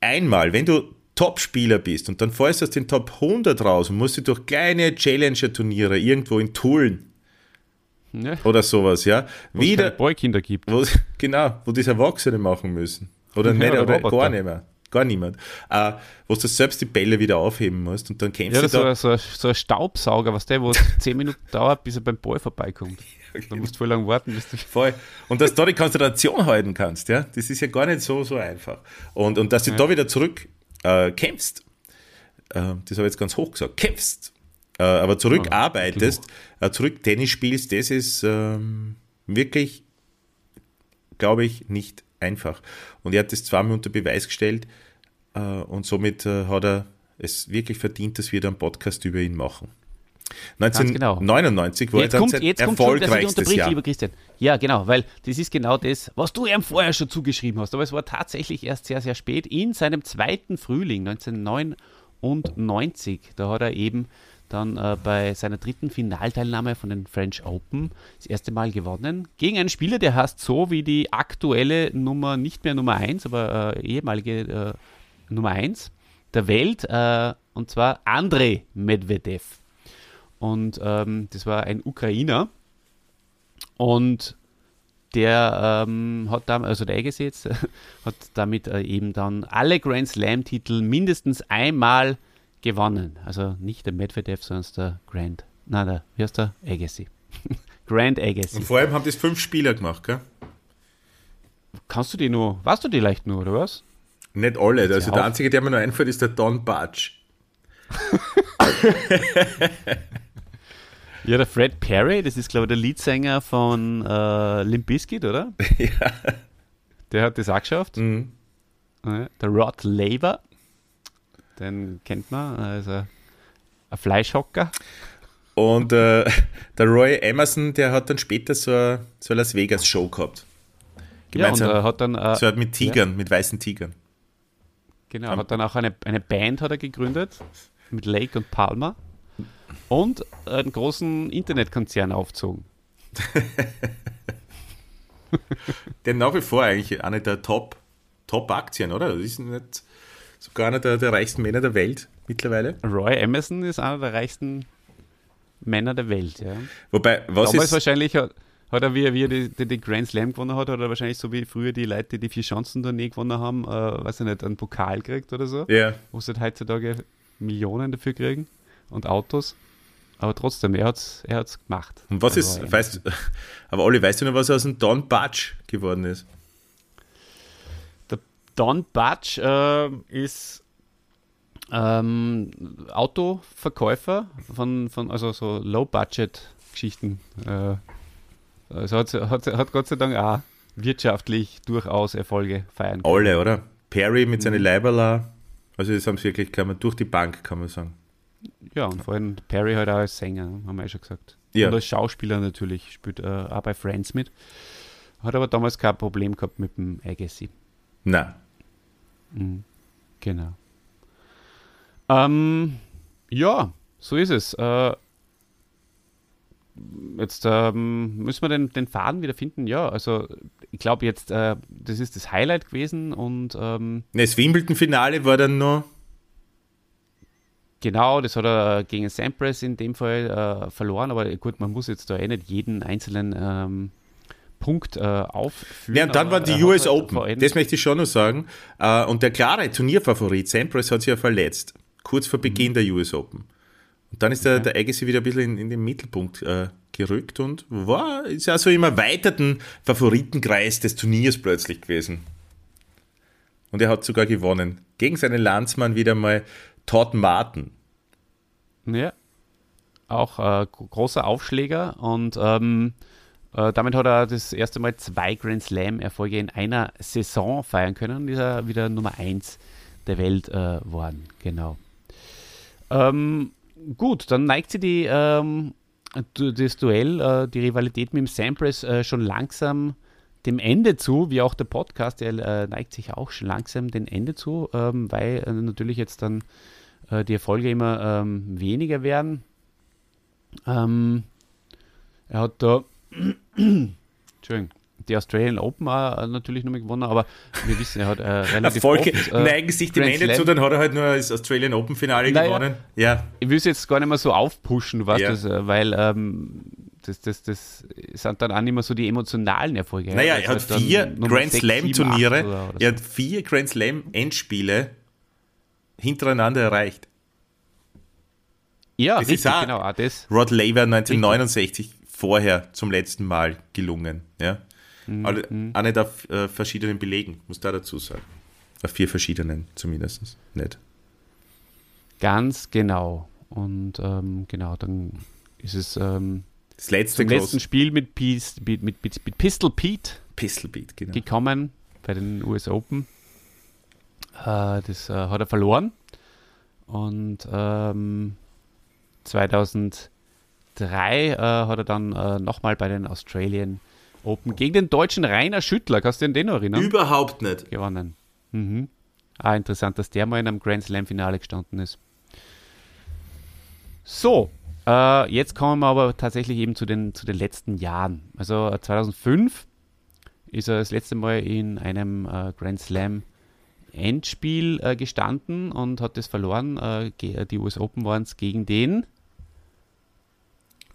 einmal, wenn du Top-Spieler bist und dann fällst du aus den Top 100 raus und musst du durch kleine Challenger-Turniere irgendwo in Tulln Ja. oder sowas, ja, Wo es wieder, keine Boykinder gibt. wo, <laughs> genau, wo das Erwachsene machen müssen. Oder, nicht, oder gar nicht mehr. Gar niemand. Äh, wo du selbst die Bälle wieder aufheben musst und dann kämpfst Ja, du so, da. ein- so, so ein Staubsauger, was der, wo <laughs> es 10 Minuten dauert, bis er beim Ball vorbeikommt. Da musst du voll lang warten, bis du. Voll. Und dass du da die Konzentration halten kannst, ja, das ist ja gar nicht so, so einfach. Und, und dass du da wieder zurück äh, kämpfst, äh, das habe ich jetzt ganz hoch gesagt, kämpfst, äh, aber zurück Ja, äh, zurück Tennis spielst, das ist ähm, wirklich, glaube ich, nicht einfach. Und er hat das zweimal unter Beweis gestellt äh, und somit äh, hat er es wirklich verdient, dass wir da einen Podcast über ihn machen. Ganz genau. 1999 war Jetzt dann kommt, sein jetzt kommt schon, erfolgreichstes Jahr. lieber Christian. Ja, genau, weil das ist genau das, was du ihm vorher schon zugeschrieben hast. Aber es war tatsächlich erst sehr, sehr spät in seinem zweiten Frühling, 1999. Da hat er eben dann äh, bei seiner dritten Finalteilnahme von den French Open das erste Mal gewonnen. Gegen einen Spieler, der heißt so wie die aktuelle Nummer, nicht mehr Nummer 1, aber äh, ehemalige äh, Nummer 1 der Welt, äh, und zwar Andrei Medvedev. Und ähm, das war ein Ukrainer. Und der ähm, hat damit, also der jetzt, <laughs> hat damit äh, eben dann alle Grand Slam-Titel mindestens einmal gewonnen. Also nicht der Medvedev, sondern der Grand, nein, der, wie heißt der? Agassi. <laughs> Grand Agassi. Und vor allem haben das fünf Spieler gemacht, gell? Kannst du die nur, weißt du die leicht nur, oder was? Nicht alle. Also der auf. einzige, der mir noch einfällt, ist der Don Bartsch. <laughs> Ja, der Fred Perry, das ist glaube ich der Leadsänger von äh, Limp Bizkit, oder? <laughs> ja. Der hat das auch geschafft. Mhm. Der Rod Laver, den kennt man, also ein Fleischhocker. Und äh, <laughs> der Roy Emerson, der hat dann später so eine, so eine Las Vegas Show gehabt. Gemeinsam. Ja, hat dann, äh, so mit Tigern, mit weißen Tigern. Genau, hat dann auch eine, eine Band hat er gegründet mit Lake und Palmer und einen großen Internetkonzern aufgezogen. <laughs> Der nach wie vor eigentlich eine der Top, Top-Aktien, oder? Das ist nicht sogar einer der, der reichsten Männer der Welt mittlerweile. Roy Emerson ist einer der reichsten Männer der Welt. Ja. Wobei, was Damals ist. wahrscheinlich hat, hat er, wie er, wie er die, die, die Grand Slam gewonnen hat, hat er wahrscheinlich so wie früher die Leute, die die Vier-Chancen-Tournee gewonnen haben, äh, weiß ich nicht, einen Pokal gekriegt oder so. Ja. Wo sie halt heutzutage Millionen dafür kriegen und Autos. Aber trotzdem, er hat es er hat's gemacht. Und was Der ist, weißt, <laughs> aber Olli, weißt du noch, was aus dem Don Bartsch geworden ist? Don Batsch äh, ist ähm, Autoverkäufer von, von also so Low-Budget-Geschichten. Äh, also hat, hat, hat Gott sei Dank auch wirtschaftlich durchaus Erfolge feiern können. Alle, oder? Perry mit Mhm. seinen Leiberla. Also das haben sie wirklich, kann man durch die Bank, kann man sagen. Ja, und vor allem Perry halt auch als Sänger, haben wir ja schon gesagt. Ja. Und als Schauspieler natürlich, spielt äh, auch bei Friends mit. Hat aber damals kein Problem gehabt mit dem Agassi. Nein. Mhm. Genau. Ähm, ja, so ist es. Äh, jetzt ähm, müssen wir den, den Faden wieder finden. Ja, also ich glaube jetzt, äh, das ist das Highlight gewesen und ähm, Ne, Das Wimbledon-Finale war dann noch. Genau, das hat er gegen Sampras in dem Fall äh, verloren, aber gut, man muss jetzt da eh nicht jeden einzelnen ähm, Punkt äh, aufführen. Ja, und dann waren die US Open, das möchte ich schon noch sagen. Äh, und der klare Turnierfavorit, Sampras, hat sich ja verletzt, kurz vor Beginn mhm. der US Open. Und dann ist der, der Agassi wieder ein bisschen in, in den Mittelpunkt äh, gerückt und war, ist ja so im erweiterten Favoritenkreis des Turniers plötzlich gewesen. Und er hat sogar gewonnen. Gegen seinen Landsmann wieder mal Todd Martin. Ja, auch äh, großer Aufschläger und ähm, äh, damit hat er das erste Mal zwei Grand Slam-Erfolge in einer Saison feiern können und ist er wieder Nummer 1 der Welt äh. Genau. Ähm, gut, dann neigt sie die, ähm, das Duell, äh, die Rivalität mit dem Sampras äh, schon langsam dem Ende zu, wie auch der Podcast, der äh, neigt sich auch schon langsam dem Ende zu, ähm, weil natürlich jetzt dann die Erfolge immer ähm, weniger werden. Ähm, er hat da, Entschuldigung, die Australian Open äh, natürlich nochmal gewonnen, aber wir wissen, er hat äh, <laughs> relativ Erfolge oft, äh, neigen sich dem Ende zu, dann hat er halt nur das Australian Open Finale naja, gewonnen. Ja. Ich will es jetzt gar nicht mehr so aufpushen, was ja. das, weil ähm, das, das, das sind dann auch nicht mehr so die emotionalen Erfolge. Naja, er hat halt vier Grand Slam Turniere, er hat vier Grand Slam Endspiele hintereinander erreicht. Ja, das richtig, ist auch genau. Auch das. Rod Laver 1969 richtig. Vorher zum letzten Mal gelungen. Ja? Mhm. Alle, auch nicht auf äh, verschiedenen Belegen, muss da dazu sagen. Auf vier verschiedenen zumindest. Nicht. Ganz genau. Und ähm, genau, dann ist es ähm, das letzte zum letzten Spiel mit, Pies, mit, mit, mit, Pistol Pete, Pistol Pete genau. gekommen bei den US Open. Äh, das äh, hat er verloren. Und ähm, 2003 äh, hat er dann äh, nochmal bei den Australian Open gegen den deutschen Rainer Schüttler, kannst du dir an den noch erinnern? Überhaupt nicht. Gewonnen. Mhm. Ah, interessant, dass der mal in einem Grand Slam Finale gestanden ist. So, äh, jetzt kommen wir aber tatsächlich eben zu den, zu den letzten Jahren. Also 2005 ist er das letzte Mal in einem äh, Grand Slam Endspiel äh, gestanden und hat das verloren. Äh, die US Open waren es gegen den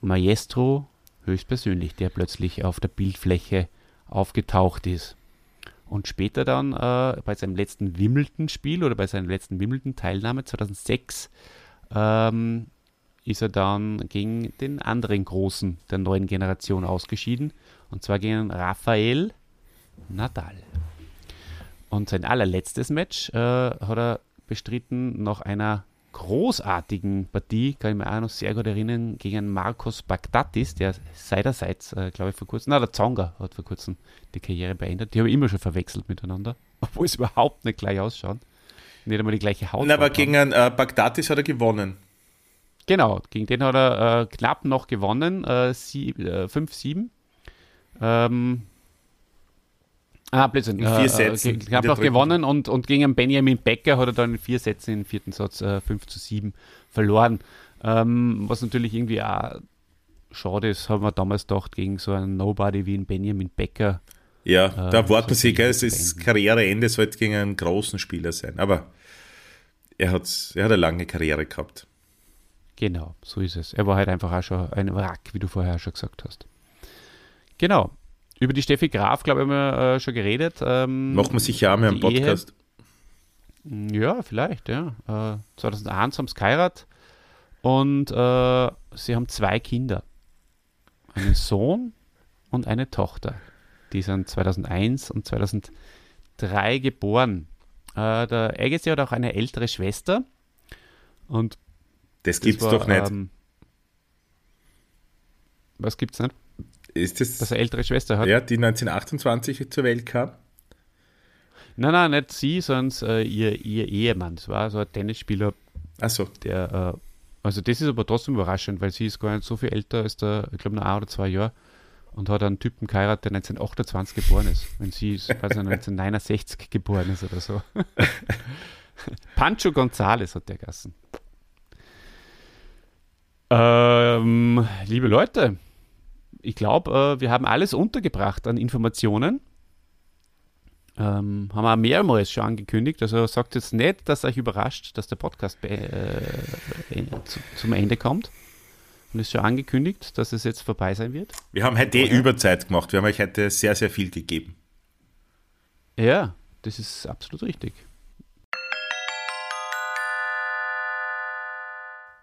Maestro höchstpersönlich, der plötzlich auf der Bildfläche aufgetaucht ist. Und später dann äh, bei seinem letzten Wimbledon-Spiel oder bei seiner letzten Wimbledon-Teilnahme 2006 ähm, ist er dann gegen den anderen Großen der neuen Generation ausgeschieden. Und zwar gegen Rafael Nadal. Und sein allerletztes Match äh, hat er bestritten nach einer großartigen Partie, kann ich mir auch noch sehr gut erinnern, gegen Marcos Bagdatis, der seinerseits, äh, glaube ich, vor kurzem, na, der Zonga hat vor kurzem die Karriere beendet. Die habe ich immer schon verwechselt miteinander, <laughs> obwohl es überhaupt nicht gleich ausschauen. Nicht einmal die gleiche Haut. Na, aber gegen äh, Bagdatis hat er gewonnen. Genau, gegen den hat er äh, knapp noch gewonnen, äh, 5-7. Äh, ähm, Ah, Blödsinn. In vier äh, Sätzen. Äh, knapp noch gewonnen und, und gegen Benjamin Becker hat er dann in vier Sätzen im vierten Satz äh, 5 zu 7 verloren. Ähm, was natürlich irgendwie auch schade ist, haben wir damals gedacht, gegen so einen Nobody wie einen Benjamin Becker. Ja, äh, da wartet man sich, es ist Karriereende, sollte gegen einen großen Spieler sein. Aber er hat, er hat eine lange Karriere gehabt. Genau, so ist es. Er war halt einfach auch schon ein Wrack, wie du vorher schon gesagt hast. Genau. Über die Steffi Graf, glaube ich, haben wir äh, schon geredet. Ähm, Macht man sich ja mehr im Podcast. Ehe. Ja, vielleicht, ja. Äh, 2001 haben sie geheiratet und äh, sie haben zwei Kinder. Einen Sohn und eine Tochter. Die sind 2001 und 2003 geboren. Äh, der Agassi hat auch eine ältere Schwester. Und das gibt's das war, doch nicht. Ähm, was gibt's nicht? Ist das, dass er ältere Schwester hat? Ja, die 1928 zur Welt kam. Nein, nein, nicht sie, sondern äh, ihr, ihr Ehemann. Das war so ein Tennisspieler. Ach so. Der, äh, also das ist aber trotzdem überraschend, weil sie ist gar nicht so viel älter als der, ich glaube, nur ein oder zwei Jahre und hat einen Typen geheiratet, der 1928 geboren ist. Wenn sie, weiß nicht, 1969 geboren ist oder so. <laughs> Pancho González hat der Gassen. Ähm, liebe Leute, ich glaube, äh, wir haben alles untergebracht an Informationen. Ähm, haben wir auch mehrmals schon angekündigt. Also sagt jetzt nicht, dass euch überrascht, dass der Podcast bei, äh, äh, zu, zum Ende kommt. Und ist schon angekündigt, dass es jetzt vorbei sein wird. Wir haben heute eh Überzeit gemacht. Wir haben euch heute sehr, sehr viel gegeben. Ja, das ist absolut richtig.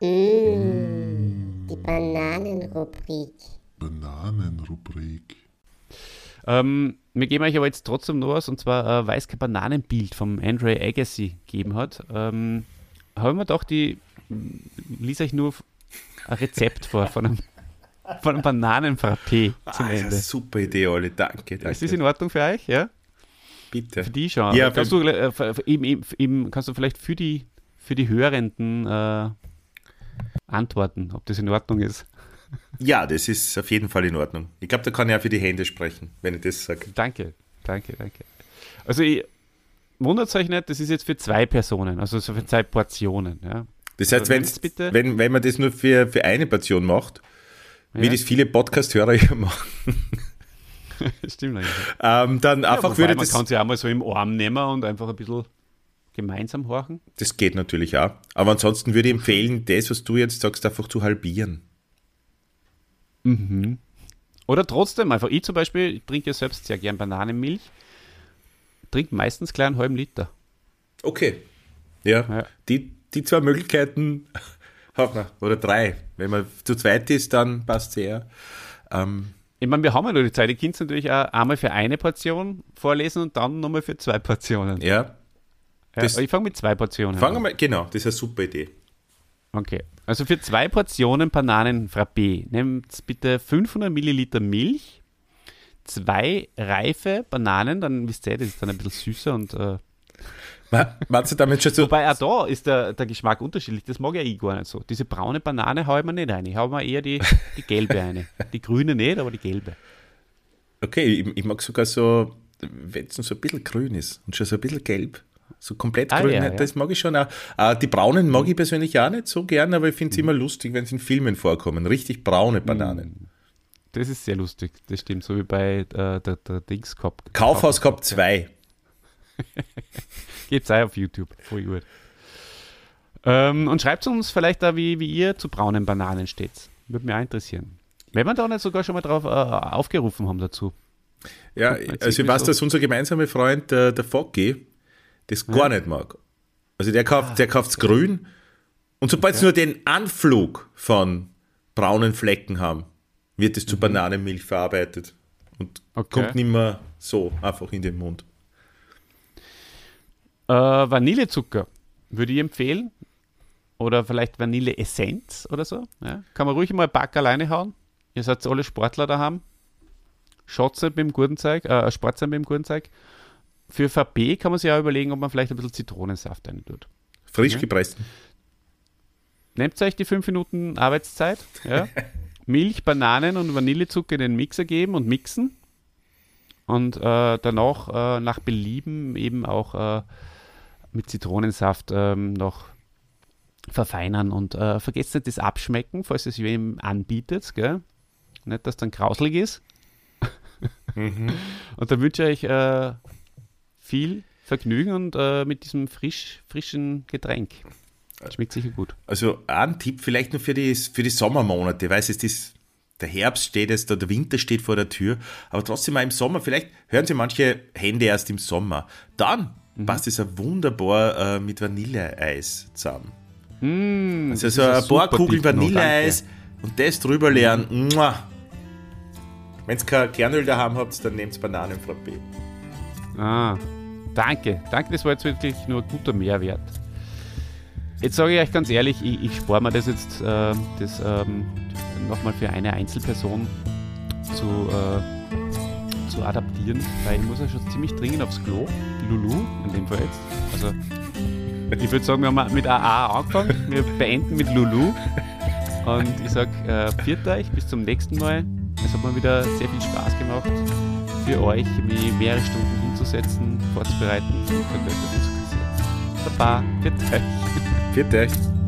Mmh, die Bananenrubrik. Bananenrubrik. Ähm, wir geben euch aber jetzt trotzdem noch was, und zwar, äh, weil es kein Bananenbild vom Andre Agassi gegeben hat, ähm, haben wir doch die, lies euch nur ein Rezept vor von einem, von einem Bananenfrappé zum Ah, Ende. super Idee, Olli. Danke, danke. Ist das in Ordnung für euch? Ja? Bitte. Für die schon. Ja, kannst, für- du, äh, eben, eben, kannst du vielleicht für die, für die Hörenden äh, antworten, ob das in Ordnung ist? Ja, das ist auf jeden Fall in Ordnung. Ich glaube, da kann ich auch für die Hände sprechen, wenn ich das sage. Danke, danke, danke. Also, ich, wundert euch nicht, das ist jetzt für zwei Personen, also so für zwei Portionen. Ja. Das heißt, Also wenn's, nehmt's bitte. wenn, wenn man das nur für, für eine Portion macht, wie Ja. das viele Podcast-Hörer ja machen, <laughs> Stimmt eigentlich. ähm, dann Ja, einfach würde man das. kann sie auch mal so im Arm nehmen und einfach ein bisschen gemeinsam horchen. Das geht natürlich auch. Aber ansonsten würde ich empfehlen, das, was du jetzt sagst, einfach zu halbieren. Mhm. Oder trotzdem einfach, ich zum Beispiel, ich trinke ja selbst sehr gern Bananenmilch, trinke meistens gleich einen halben Liter. Okay. Ja, Die, die zwei Möglichkeiten <laughs> hat man. Oder drei. Wenn man zu zweit ist, dann passt es eher. Ähm, Ich meine, wir haben ja nur die Zeit, ihr könnt natürlich auch einmal für eine Portion vorlesen und dann nochmal für zwei Portionen. ja. Ja, ich fange mit zwei Portionen Fangen wir an. mal, genau, das ist eine super Idee. Okay, also für zwei Portionen Bananenfrappé nehmt bitte 500 Milliliter Milch, zwei reife Bananen, dann wisst ihr, das ist dann ein bisschen süßer und äh, Meinst du damit schon so? Wobei auch da ist der, der Geschmack unterschiedlich. Das mag ja ich gar nicht so. Diese braune Banane hau ich mir nicht rein. Ich hau mir eher die, die gelbe eine. Die grüne nicht, aber die gelbe. Okay, ich, ich mag sogar so, wenn es so ein bisschen grün ist und schon so ein bisschen gelb. So komplett Ah, grün, ja, ne, ja. das mag ich schon auch. Äh, die braunen mag ich persönlich auch nicht so gern, aber ich finde es immer lustig, wenn sie in Filmen vorkommen. Richtig braune Bananen. Das ist sehr lustig. Das stimmt, so wie bei äh, der, der Dings Cup. Kaufhaus Cup 2. <laughs> Gibt's auch auf YouTube. Voll gut. Ähm, und schreibt uns vielleicht da, wie, wie ihr zu braunen Bananen steht. Würde mich auch interessieren. Wenn wir da nicht sogar schon mal drauf äh, aufgerufen haben dazu. Ja, also ich weiß, so- dass unser gemeinsamer Freund, der, der Foggy, das gar nicht mag. Also der kauft der kauft's grün und sobald sie nur den Anflug von braunen Flecken haben, wird es zu Bananenmilch verarbeitet und Okay. kommt nicht mehr so einfach in den Mund. Äh, Vanillezucker würde ich empfehlen. Oder vielleicht Vanilleessenz oder so. Ja. Kann man ruhig mal ein Pack alleine hauen. Ihr seid alle Sportler daheim. Schotze mit dem Gurkenzeug, äh, Sportzeug mit dem Gurkenzeug. Für VB kann man sich auch überlegen, ob man vielleicht ein bisschen Zitronensaft rein tut. Frisch Ja. gepressten. Nehmt euch die 5 Minuten Arbeitszeit. Ja. <laughs> Milch, Bananen und Vanillezucker in den Mixer geben und mixen. Und äh, danach äh, nach Belieben eben auch äh, mit Zitronensaft ähm, noch verfeinern. Und äh, vergesst nicht das Abschmecken, falls es wem anbietet. Gell? Nicht, dass dann grauslig ist. <laughs> Und dann wünsche ich euch äh, viel Vergnügen und äh, mit diesem frisch, frischen Getränk. Schmeckt sicher gut. Also ein Tipp vielleicht nur für die, für die Sommermonate. Ich weiß, es ist, der Herbst steht jetzt da, der Winter steht vor der Tür, aber trotzdem mal im Sommer, vielleicht hören Sie manche Hände erst im Sommer. Dann Mhm. passt es ja wunderbar äh, mit Vanilleeis zusammen. Mm, Also so ein paar Kugeln noch, Vanilleeis und das drüber leeren. Wenn ihr kein Kernöl daheim habt, dann nehmt Bananenfrappé. Ah, danke. Danke, das war jetzt wirklich nur ein guter Mehrwert. Jetzt sage ich euch ganz ehrlich, ich, ich spare mir das jetzt äh, das, ähm, nochmal für eine Einzelperson zu, äh, zu adaptieren, weil ich muss ja schon ziemlich dringend aufs Klo. Lulu, in dem Fall jetzt. Also, ich würde sagen, wir haben mit AA angefangen, wir beenden mit Lulu. Und ich sage, äh, viert euch, bis zum nächsten Mal. Es hat mir wieder sehr viel Spaß gemacht, für euch mich mehrere Stunden hinzusetzen, vorzubereiten und Geld dafür. Baba, viert euch. Viert euch.